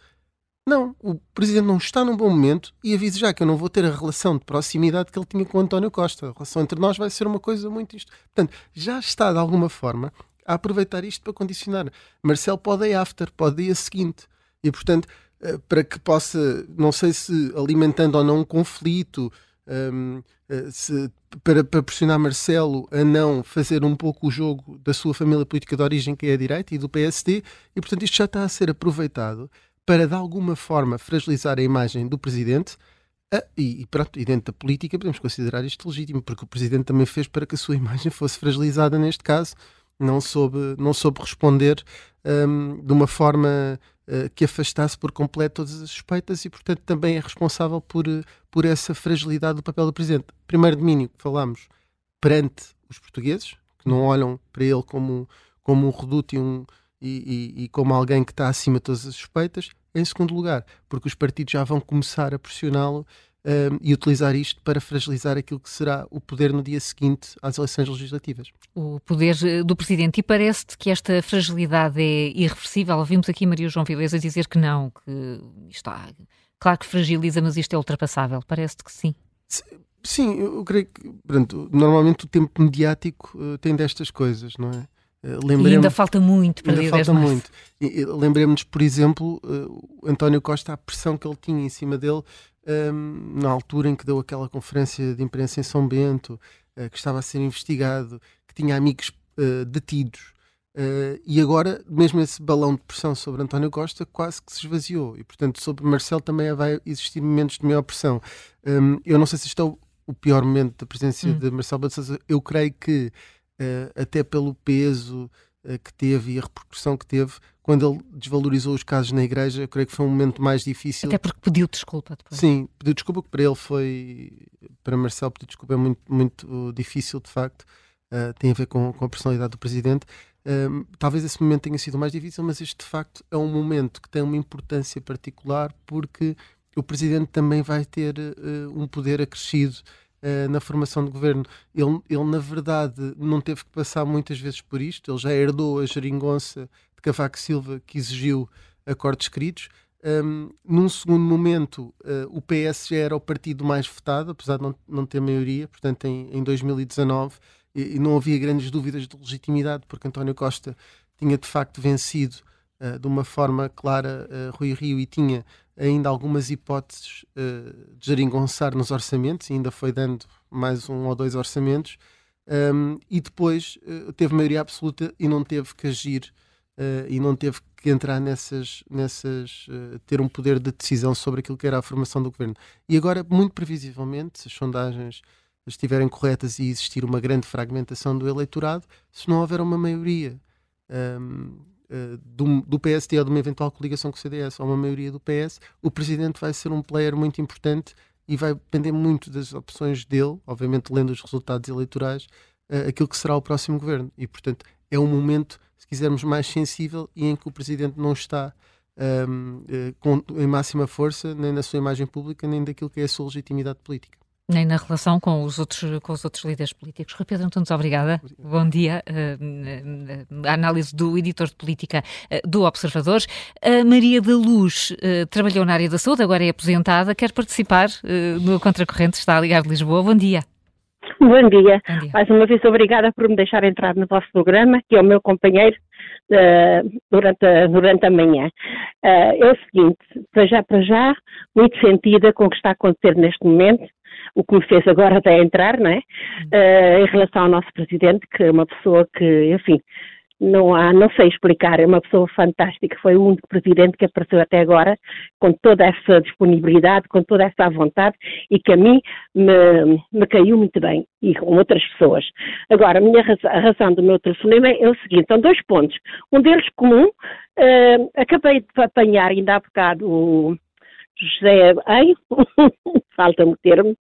não, o presidente não está num bom momento e aviso já que eu não vou ter a relação de proximidade que ele tinha com António Costa. A relação entre nós vai ser uma coisa muito isto. Portanto, já está de alguma forma a aproveitar isto para condicionar. Marcelo pode ir after, pode ir a seguinte. E portanto, eh, para que possa, não sei se alimentando ou não um conflito, um, eh, se, para, para pressionar Marcelo a não fazer um pouco o jogo da sua família política de origem, que é a direita, e do PSD, e portanto isto já está a ser aproveitado para de alguma forma fragilizar a imagem do presidente. Ah, e, e, pronto, e dentro da política podemos considerar isto legítimo, porque o presidente também fez para que a sua imagem fosse fragilizada neste caso, não soube, não soube responder um, de uma forma uh, que afastasse por completo todas as suspeitas e, portanto, também é responsável por, por essa fragilidade do papel do presidente. Primeiro domínio que falámos perante os portugueses, que não olham para ele como, como um reduto e um e, e, e como alguém que está acima de todas as suspeitas. Em segundo lugar, porque os partidos já vão começar a pressioná-lo um, e utilizar isto para fragilizar aquilo que será o poder no dia seguinte às eleições legislativas. O poder eh, do Presidente. E parece-te que esta fragilidade é irreversível? Vimos aqui Maria João Vilesa dizer que não, que está. Claro que fragiliza, mas isto é ultrapassável. Parece-te que sim. Sim, eu creio que pronto, normalmente o tempo mediático uh, tem destas coisas, não é? E ainda falta muito para ainda falta muito. Lembremos, por exemplo, uh, António Costa, a pressão que ele tinha em cima dele um, na altura em que deu aquela conferência de imprensa em São Bento, uh, que estava a ser investigado, que tinha amigos uh, detidos. Uh, e agora, mesmo esse balão de pressão sobre António Costa quase que se esvaziou. E, portanto, sobre Marcelo também vai existir momentos de maior pressão. Um, eu não sei se isto é o, o pior momento da presença hum. de Marcelo Sousa. Eu creio que, até pelo peso que teve e a repercussão que teve, quando ele desvalorizou os casos na igreja, eu creio que foi um momento mais difícil. Até porque pediu desculpa depois. Sim, pediu desculpa, que para ele foi. Para Marcelo, pedir desculpa é muito, muito difícil, de facto. tem a ver com, com a personalidade do presidente. Talvez esse momento tenha sido mais difícil, mas este de facto é um momento que tem uma importância particular porque o Presidente também vai ter uh, um poder acrescido uh, na formação do governo. Ele, ele, na verdade, não teve que passar muitas vezes por isto, ele já herdou a geringonça de Cavaco Silva que exigiu acordos escritos. Um, num segundo momento, uh, o PS já era o partido mais votado, apesar de não, não ter maioria, portanto, em, em 2019 e, e, não havia grandes dúvidas de legitimidade, porque António Costa tinha de facto vencido uh, de uma forma clara uh, Rui Rio e tinha ainda algumas hipóteses de geringonçar nos orçamentos, e ainda foi dando mais um ou dois orçamentos, um, e depois teve maioria absoluta e não teve que agir e não teve que entrar nessas, nessas ter um poder de decisão sobre aquilo que era a formação do governo. E agora, muito previsivelmente, se as sondagens estiverem corretas e existir uma grande fragmentação do eleitorado, se não houver uma maioria um, uh, eh, do, do PST ou de uma eventual coligação com o CDS ou uma maioria do PS, o presidente vai ser um player muito importante e vai depender muito das opções dele, obviamente lendo os resultados eleitorais, uh, aquilo que será o próximo governo. E, portanto, é um momento, se quisermos, mais sensível e em que o presidente não está um, eh, com, em máxima força, nem na sua imagem pública, nem daquilo que é a sua legitimidade política nem na relação com os outros, com os outros líderes políticos. Rui Pedro Antunes, obrigada. Bom dia. Uh, a análise do editor de política uh, do Observador. A Maria da Luz uh, trabalhou na área da saúde, agora é aposentada, quer participar no Contracorrente, está a ligar de Lisboa. Bom dia. Bom dia. Bom dia. Mais uma vez, obrigada por me deixar entrar no vosso programa, que é o meu companheiro durante, a, durante a manhã. é o seguinte, para já, para já, muito sentida com o que está a acontecer neste momento, o que me fez agora até entrar, não é? Uh, em relação ao nosso presidente, que é uma pessoa que, enfim, não há, não sei explicar, é uma pessoa fantástica, foi o único presidente que apareceu até agora com toda essa disponibilidade, com toda essa vontade e que a mim me, me caiu muito bem e com outras pessoas. Agora, a, minha razão, a razão do meu telefonema é o seguinte, são dois pontos. Um deles comum, uh, acabei de apanhar ainda há bocado o José, ai, falta-me o termo,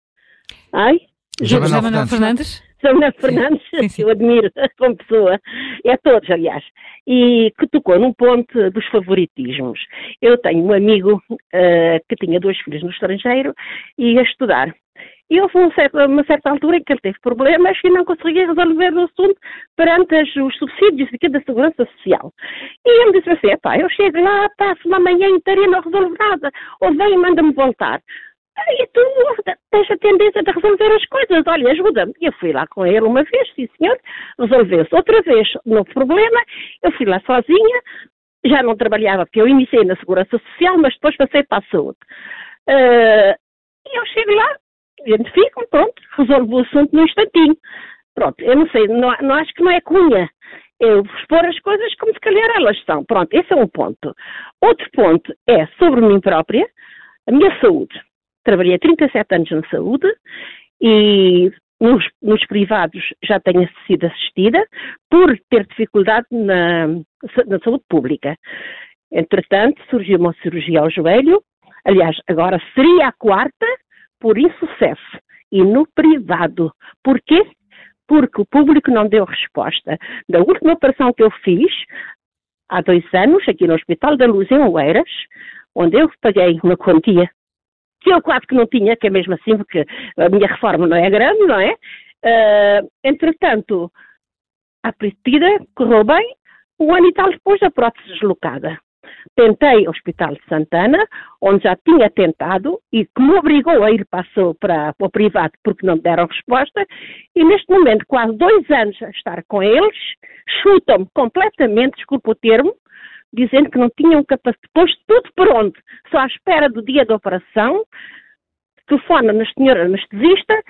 Ai? José Manuel Fernandes? José Manuel Fernandes, sim, sim. eu admiro como pessoa, é todos, aliás, e que tocou num ponto dos favoritismos. Eu tenho um amigo uh, que tinha dois filhos no estrangeiro e ia estudar. E houve um certo, uma certa altura em que ele teve problemas e não conseguia resolver o assunto perante as, os subsídios aqui da Segurança Social. E ele disse assim, pá, eu chego lá, passo uma manhã inteira e não resolvo nada, ou vem e manda-me voltar. E tu tens a tendência de resolver as coisas, olha, ajuda-me. Eu fui lá com ele uma vez, sim senhor, resolveu-se. Outra vez, no problema, eu fui lá sozinha, já não trabalhava, porque eu iniciei na Segurança Social, mas depois passei para a saúde. Uh, e eu chego lá, identifico-me, pronto, resolvo o assunto num instantinho. Pronto, eu não sei, não, não acho que não é cunha. Eu expor as coisas como se calhar elas são. Pronto, esse é um ponto. Outro ponto é sobre mim própria, a minha saúde trabalhei 37 anos na saúde e nos, nos, privados já tenho sido assistida por ter dificuldade na, na saúde pública. Entretanto, surgiu uma cirurgia ao joelho, aliás, agora seria a quarta por insucesso e no privado. Porquê? Porque o público não deu resposta. Da última operação que eu fiz, há dois anos, aqui no Hospital da Luz, em Oeiras, onde eu paguei uma quantia que eu quase que não tinha, que é mesmo assim, porque a minha reforma não é grande, não é? Uh, entretanto, a partida correu bem, um ano e tal depois a prótese deslocada. Tentei o Hospital de Santana, onde já tinha tentado e que me obrigou a ir passou para, para o privado porque não deram resposta. E neste momento, quase dois anos a estar com eles, chutam-me completamente, desculpa o termo, dizendo que não tinham capacidade, posto tudo pronto, só à espera do dia da operação, telefona na senhora anestesista,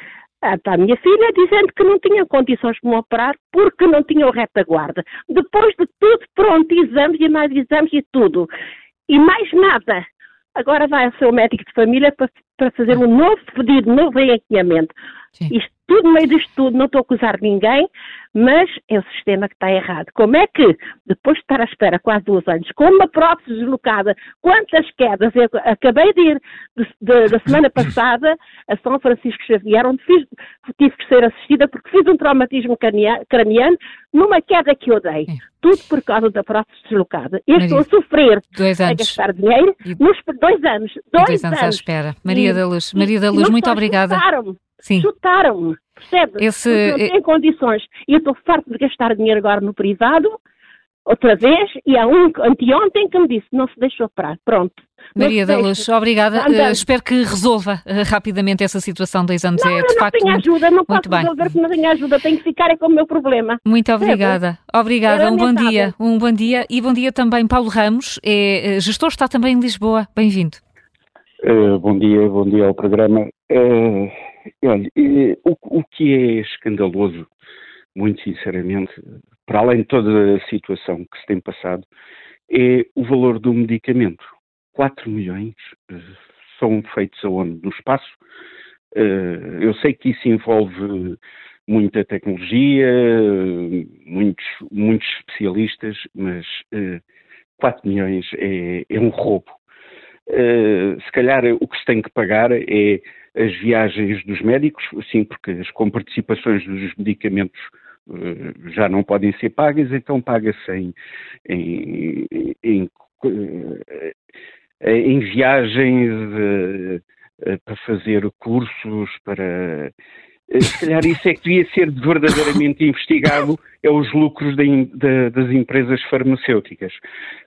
a minha filha, dizendo que não tinham condições de me operar porque não tinham retaguarda. Depois de tudo pronto, exames e mais exames e tudo. E mais nada. Agora vai ao seu médico de família para, para fazer um novo pedido, um novo encaminhamento. Isto tudo, no meio disto tudo, não estou a acusar ninguém, mas é o sistema que está errado. Como é que, depois de estar à espera quase dois anos, com uma prótese deslocada, quantas quedas? Eu acabei de ir da semana passada a São Francisco Xavier, onde fiz, tive que ser assistida porque fiz um traumatismo craniano numa queda que eu dei. Tudo por causa da prótese deslocada. Eu Maria, estou a sofrer, a gastar dinheiro, e... nos dois anos. Dois, dois anos, anos à espera. Maria e, da Luz, Maria da Luz, muito obrigada. Sim. Chutaram-me, percebe? Esse... não tem condições. E eu estou farto de gastar dinheiro agora no privado, outra vez, e há um anteontem que me disse, não se deixou operar, pronto. Maria da Luz, obrigada. Uh, espero que resolva uh, rapidamente essa situação. Dois anos não, é de não facto. Tenho ajuda, não posso bem. resolver porque não tenho ajuda, tenho que ficar é com o meu problema. Muito obrigada. É, obrigada, um bom dia. Um bom dia e bom dia também, Paulo Ramos, é uh, gestor, está também em Lisboa. Bem-vindo. bom dia, bom dia ao programa. Olha, o, o que é escandaloso, muito sinceramente, para além de toda a situação que se tem passado, é o valor do medicamento. 4 milhões uh, são feitos aonde? No espaço? Uh, eu sei que isso envolve muita tecnologia, muitos, muitos especialistas, mas uh, eh, 4 milhões é, é um roubo. se calhar o que se tem que pagar é as viagens dos médicos, sim, porque as comparticipações dos medicamentos uh, já não podem ser pagas, então paga-se em, em, em, eh, em, viagens uh, para fazer cursos, para. Se calhar isso é que devia ser verdadeiramente investigado, é os lucros das empresas farmacêuticas.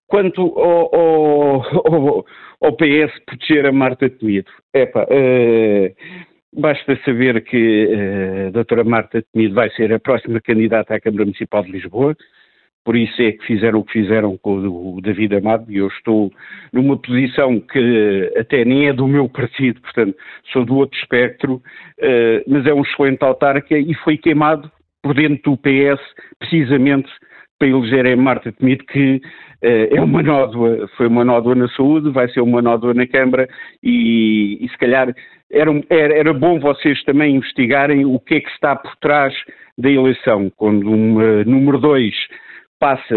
Quanto ao, ao, ao PS proteger a Marta Temido, epa, uh, basta saber que uh, a doutora Marta Temido vai ser a próxima candidata à Câmara Municipal de Lisboa, por isso é que fizeram o que fizeram com o David Amado e eu estou numa posição que até nem é do meu partido, portanto sou do outro espectro, uh, mas é um excelente autarca e foi queimado por dentro do PS precisamente para eleger a Marta Temido, que uh, é uma nódoa, foi uma nódoa na saúde, vai ser uma nódoa na Câmara e, e se calhar era, era, era, bom vocês também investigarem o que é que está por trás da eleição, quando um uh, número 2 passa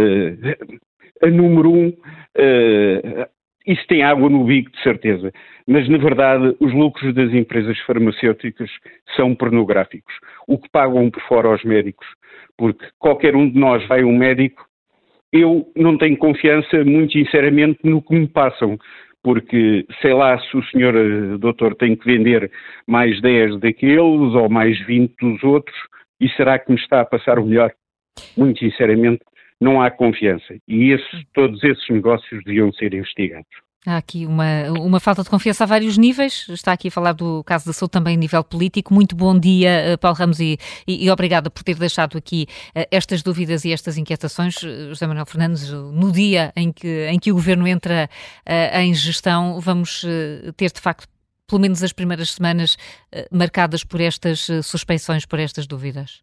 a número 1, um, uh, isso tem água no bico, de certeza. Mas, na verdade, os lucros das empresas farmacêuticas são pornográficos. O que pagam por fora aos médicos. Porque qualquer um de nós vai a um médico, eu não tenho confiança, muito sinceramente, no que me passam. Porque, sei lá, se o senhor eh, doutor tem que vender mais 10 daqueles ou mais 20 dos outros, e será que me está a passar o melhor? Muito sinceramente, não há confiança. E esses, todos esses negócios deviam ser investigados. Há aqui uma, uma falta de confiança a vários níveis. Está aqui a falar do caso da saúde também a nível político. Muito bom dia, eh, Paulo Ramos, e, e, e obrigada por ter deixado aqui uh, estas dúvidas e estas inquietações. Uh, José Manuel Fernandes, no dia em que, em que o governo entra uh, em gestão, vamos ter de facto pelo menos as primeiras semanas marcadas por estas suspeições, por estas dúvidas.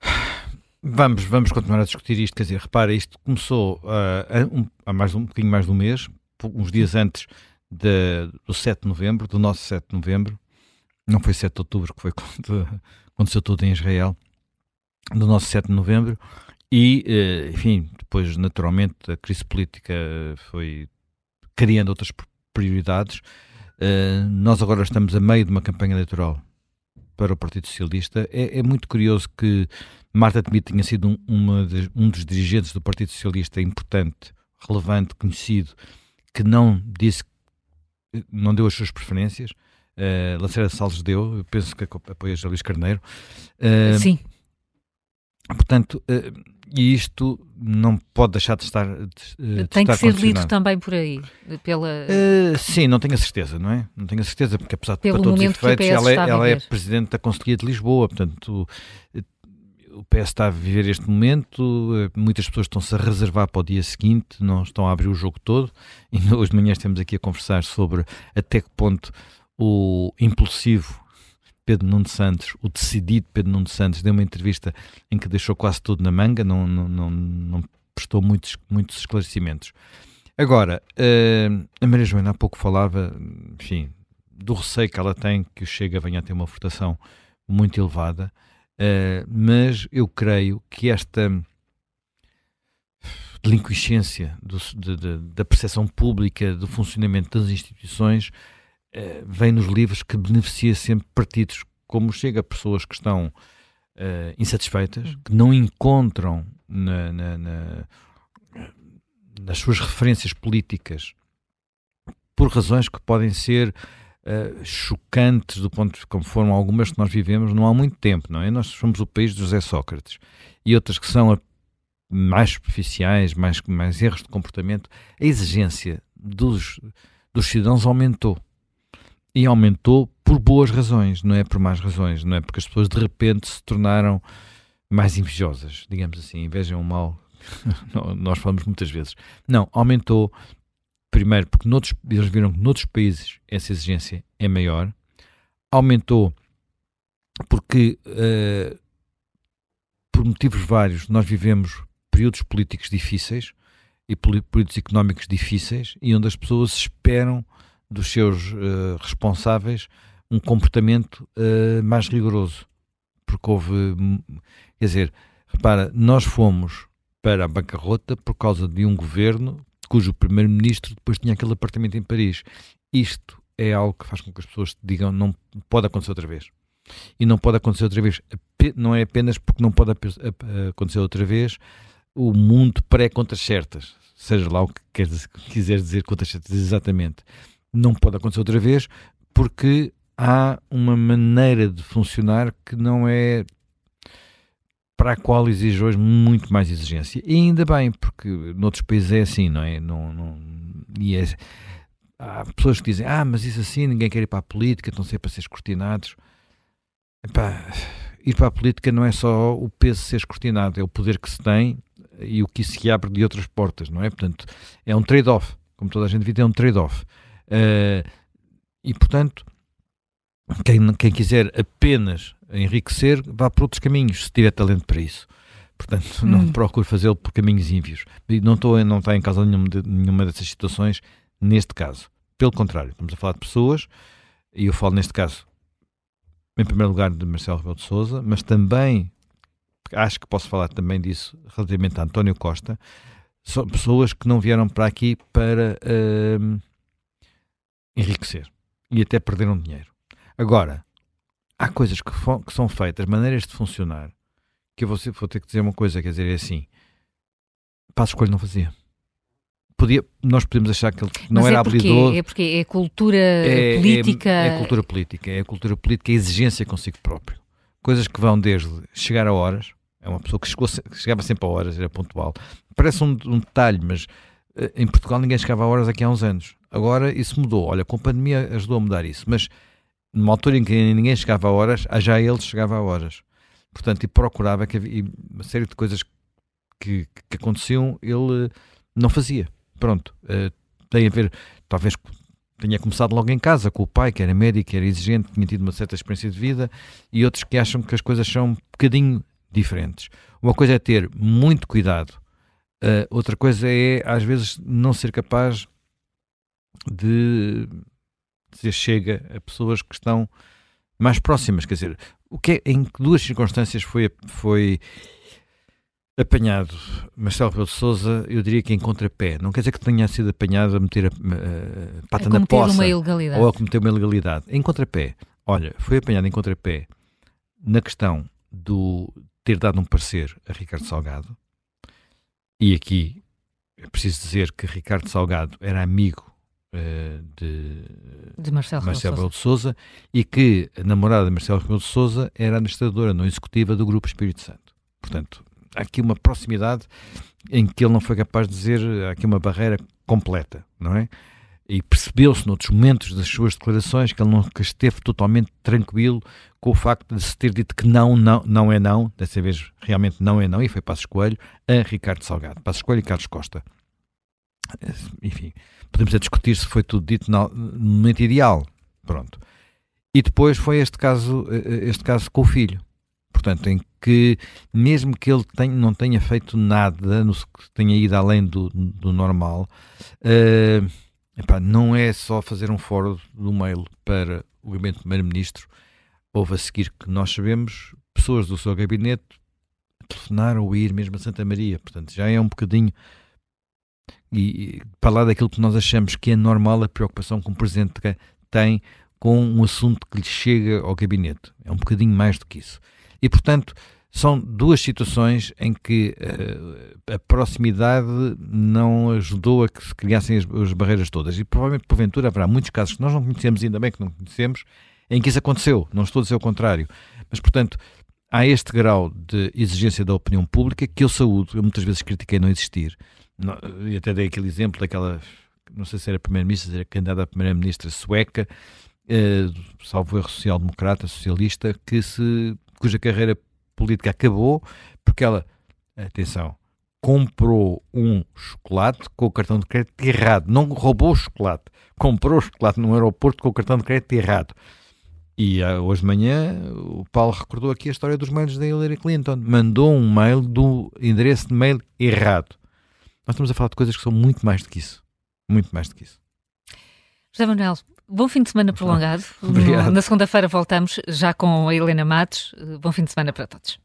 Vamos, vamos continuar a discutir isto, quer dizer, repara, isto começou uh, um, há mais um bocadinho mais de um mês, uns dias antes de, do 7 de novembro, do nosso 7 de novembro, não foi 7 de outubro que foi quando aconteceu tudo em Israel, do nosso 7 de novembro, e, uh, enfim, depois naturalmente a crise política foi criando outras prioridades. Uh, nós agora estamos a meio de uma campanha eleitoral para o Partido Socialista. É, é muito curioso que Marta Temido tinha sido um, de, um dos dirigentes do Partido Socialista importante, relevante, conhecido, que não disse, não deu as suas preferências. Uh, Lacerda Salles deu, eu penso que apoia Luís Carneiro. Uh, Sim. Portanto, uh, e isto não pode deixar de estar. De, Tem de que ser lido também por aí. Pela... Uh, sim, não tenho a certeza, não é? Não tenho a certeza, porque apesar de para todos os efeitos, ela, é, ela é Presidente da Conselhia de Lisboa, portanto. O PS está a viver este momento, eh, muitas pessoas estão-se a reservar para o dia seguinte, não estão a abrir o jogo todo, e hoje de manhã estamos aqui a conversar sobre até que ponto o impulsivo Pedro Nuno Santos, o decidido Pedro Nuno Santos, deu uma entrevista em que deixou quase tudo na manga, não, não, não, não prestou muitos, muitos esclarecimentos. Agora, uh, a Maria Joana há pouco falava, enfim, do receio que ela tem que o Chega venha a ter uma votação muito elevada, uh, mas eu creio que esta delinquescência do, de, de, da percepção pública do funcionamento das instituições uh, vem nos livros que beneficia sempre partidos como chega, pessoas que estão uh, insatisfeitas, que não encontram na, na, na, nas suas referências políticas, por razões que podem ser uh, chocantes do ponto de como foram algumas que nós vivemos não há muito tempo, não é? Nós somos o país de José Sócrates e outras que são mais superficiais, mais, mais erros de comportamento, a exigência dos, dos cidadãos aumentou e aumentou por boas razões, não é por más razões, não é porque as pessoas de repente se tornaram mais invejosas, digamos assim, invejam o mal, nós falamos muitas vezes. Não, aumentou primeiro porque noutros, eles viram que noutros países essa exigência é maior, aumentou porque uh, por motivos vários nós vivemos períodos políticos difíceis e períodos económicos difíceis e onde as pessoas esperam dos seus uh, responsáveis um comportamento uh, mais rigoroso. Porque houve. Quer dizer, repara, nós fomos para a bancarrota por causa de um governo cujo primeiro-ministro depois tinha aquele apartamento em Paris. Isto é algo que faz com que as pessoas digam não pode acontecer outra vez. E não pode acontecer outra vez. Não é apenas porque não pode acontecer outra vez o mundo pré-contas certas. Seja lá o que quiser dizer contas certas exatamente não pode acontecer outra vez, porque há uma maneira de funcionar que não é para a qual exige hoje muito mais exigência. E ainda bem, porque noutros países é assim, não é? Não, não, e é, há pessoas que dizem, ah, mas isso assim, ninguém quer ir para a política, estão sempre a ser escrutinados. Epá, ir para a política não é só o peso de ser escrutinado, é o poder que se tem e o que se abre de outras portas, não é? Portanto, é um trade-off, como toda a gente vê, é um trade-off. Uh, e, portanto, quem, quem quiser apenas enriquecer, vá por outros caminhos, se tiver talento para isso. Portanto, não hum. procure fazê-lo por caminhos ímpios. E não, estou, não está em causa nenhuma, de, nenhuma dessas situações neste caso. Pelo contrário, estamos a falar de pessoas, e eu falo neste caso, em primeiro lugar, de Marcelo Rebelo de Souza, mas também, acho que posso falar também disso relativamente a António Costa, são pessoas que não vieram para aqui para uh, enriquecer e até perderam dinheiro. Agora, há coisas que, que são feitas, maneiras de funcionar, que eu vou, vou, ter que dizer uma coisa, quer dizer, é assim, Passo Escolho não fazia. Podia, nós podemos achar que ele não Mas era é porque, habilidoso. É porque é cultura é, política. É, é, cultura política, é a cultura política, é exigência consigo próprio. Coisas que vão desde chegar a horas, é uma pessoa que chegou, chegava sempre a horas, era pontual. Parece um, um detalhe, mas em Portugal ninguém chegava a horas aqui há uns anos. Agora isso mudou. Olha, com a pandemia ajudou a mudar isso. Mas numa altura em que ninguém chegava a horas, já ele chegava a horas. Portanto, e procurava que havia uma série de coisas que, que aconteciam, ele não fazia. Pronto. Uh, tem a ver, talvez tenha começado logo em casa com o pai, que era médico, que era exigente, tinha tido uma certa experiência de vida, e outros que acham que as coisas são um bocadinho diferentes. Uma coisa é ter muito cuidado, uh, outra coisa é, às vezes, não ser capaz de dizer chega a pessoas que estão mais próximas. Quer dizer, o que é, em duas circunstâncias foi, foi apanhado Marcelo Rebelo de Sousa, eu diria que em contrapé. Não quer dizer que tenha sido apanhado a meter a, a, a pata a na poça ou a cometer uma ilegalidade. Em contrapé. Olha, foi apanhado em contrapé na questão do ter dado um parecer a Ricardo Salgado. E aqui é preciso dizer que Ricardo Salgado era amigo uh, de, de Marcelo, Marcelo Rebelo de Souza e que a namorada de Marcelo Rebelo de Souza era administradora não executiva do Grupo Espírito Santo. Portanto, há aqui uma proximidade em que ele não foi capaz de dizer, há aqui uma barreira completa, não é? E percebeu-se noutros momentos das suas declarações que ele nunca esteve totalmente tranquilo com o facto de se ter dito que não, não, não é não, dessa vez realmente não é não, e foi Passos Coelho, a Ricardo Salgado. Passos Coelho e Carlos Costa. Enfim, podemos a discutir se foi tudo dito no momento ideal. Pronto. E depois foi este caso, este caso com o filho. Portanto, em que, mesmo que ele tenha, não tenha feito nada, tenha ido além do, do normal, uh, epá, não é só fazer um foro do mail para o gabinete do primeiro-ministro. Houve a seguir que nós sabemos, pessoas do seu gabinete telefonaram ou ir mesmo a Santa Maria. Portanto, já é um bocadinho. E, e para lá daquilo que nós achamos que é normal a preocupação que um presidente tem com um assunto que lhe chega ao gabinete. É um bocadinho mais do que isso. E, portanto, são duas situações em que uh, a proximidade não ajudou a que se criassem as, as, barreiras todas. E provavelmente, porventura, haverá muitos casos que nós não conhecemos, ainda bem que não conhecemos, em que isso aconteceu. Não estou a dizer o contrário. Mas, portanto, há este grau de exigência da opinião pública que eu saúdo. Eu muitas vezes critiquei não existir. Não, e até dei aquele exemplo daquela, não sei se era primeira-ministra, era candidata a primeira-ministra sueca, uh, salvo erro social-democrata, socialista, que se cuja carreira política acabou porque ela, atenção, comprou um chocolate com o cartão de crédito errado. Não roubou o chocolate, comprou o chocolate no aeroporto com o cartão de crédito errado. E uh, hoje de manhã o Paulo recordou aqui a história dos mails da Hillary Clinton. Mandou um mail do endereço de mail errado. Nós estamos a falar de coisas que são muito mais do que isso. Muito mais do que isso. José Manuel, Bom fim de semana prolongado. Obrigado. Na segunda-feira voltamos já com a Helena Matos. Bom fim de semana para todos.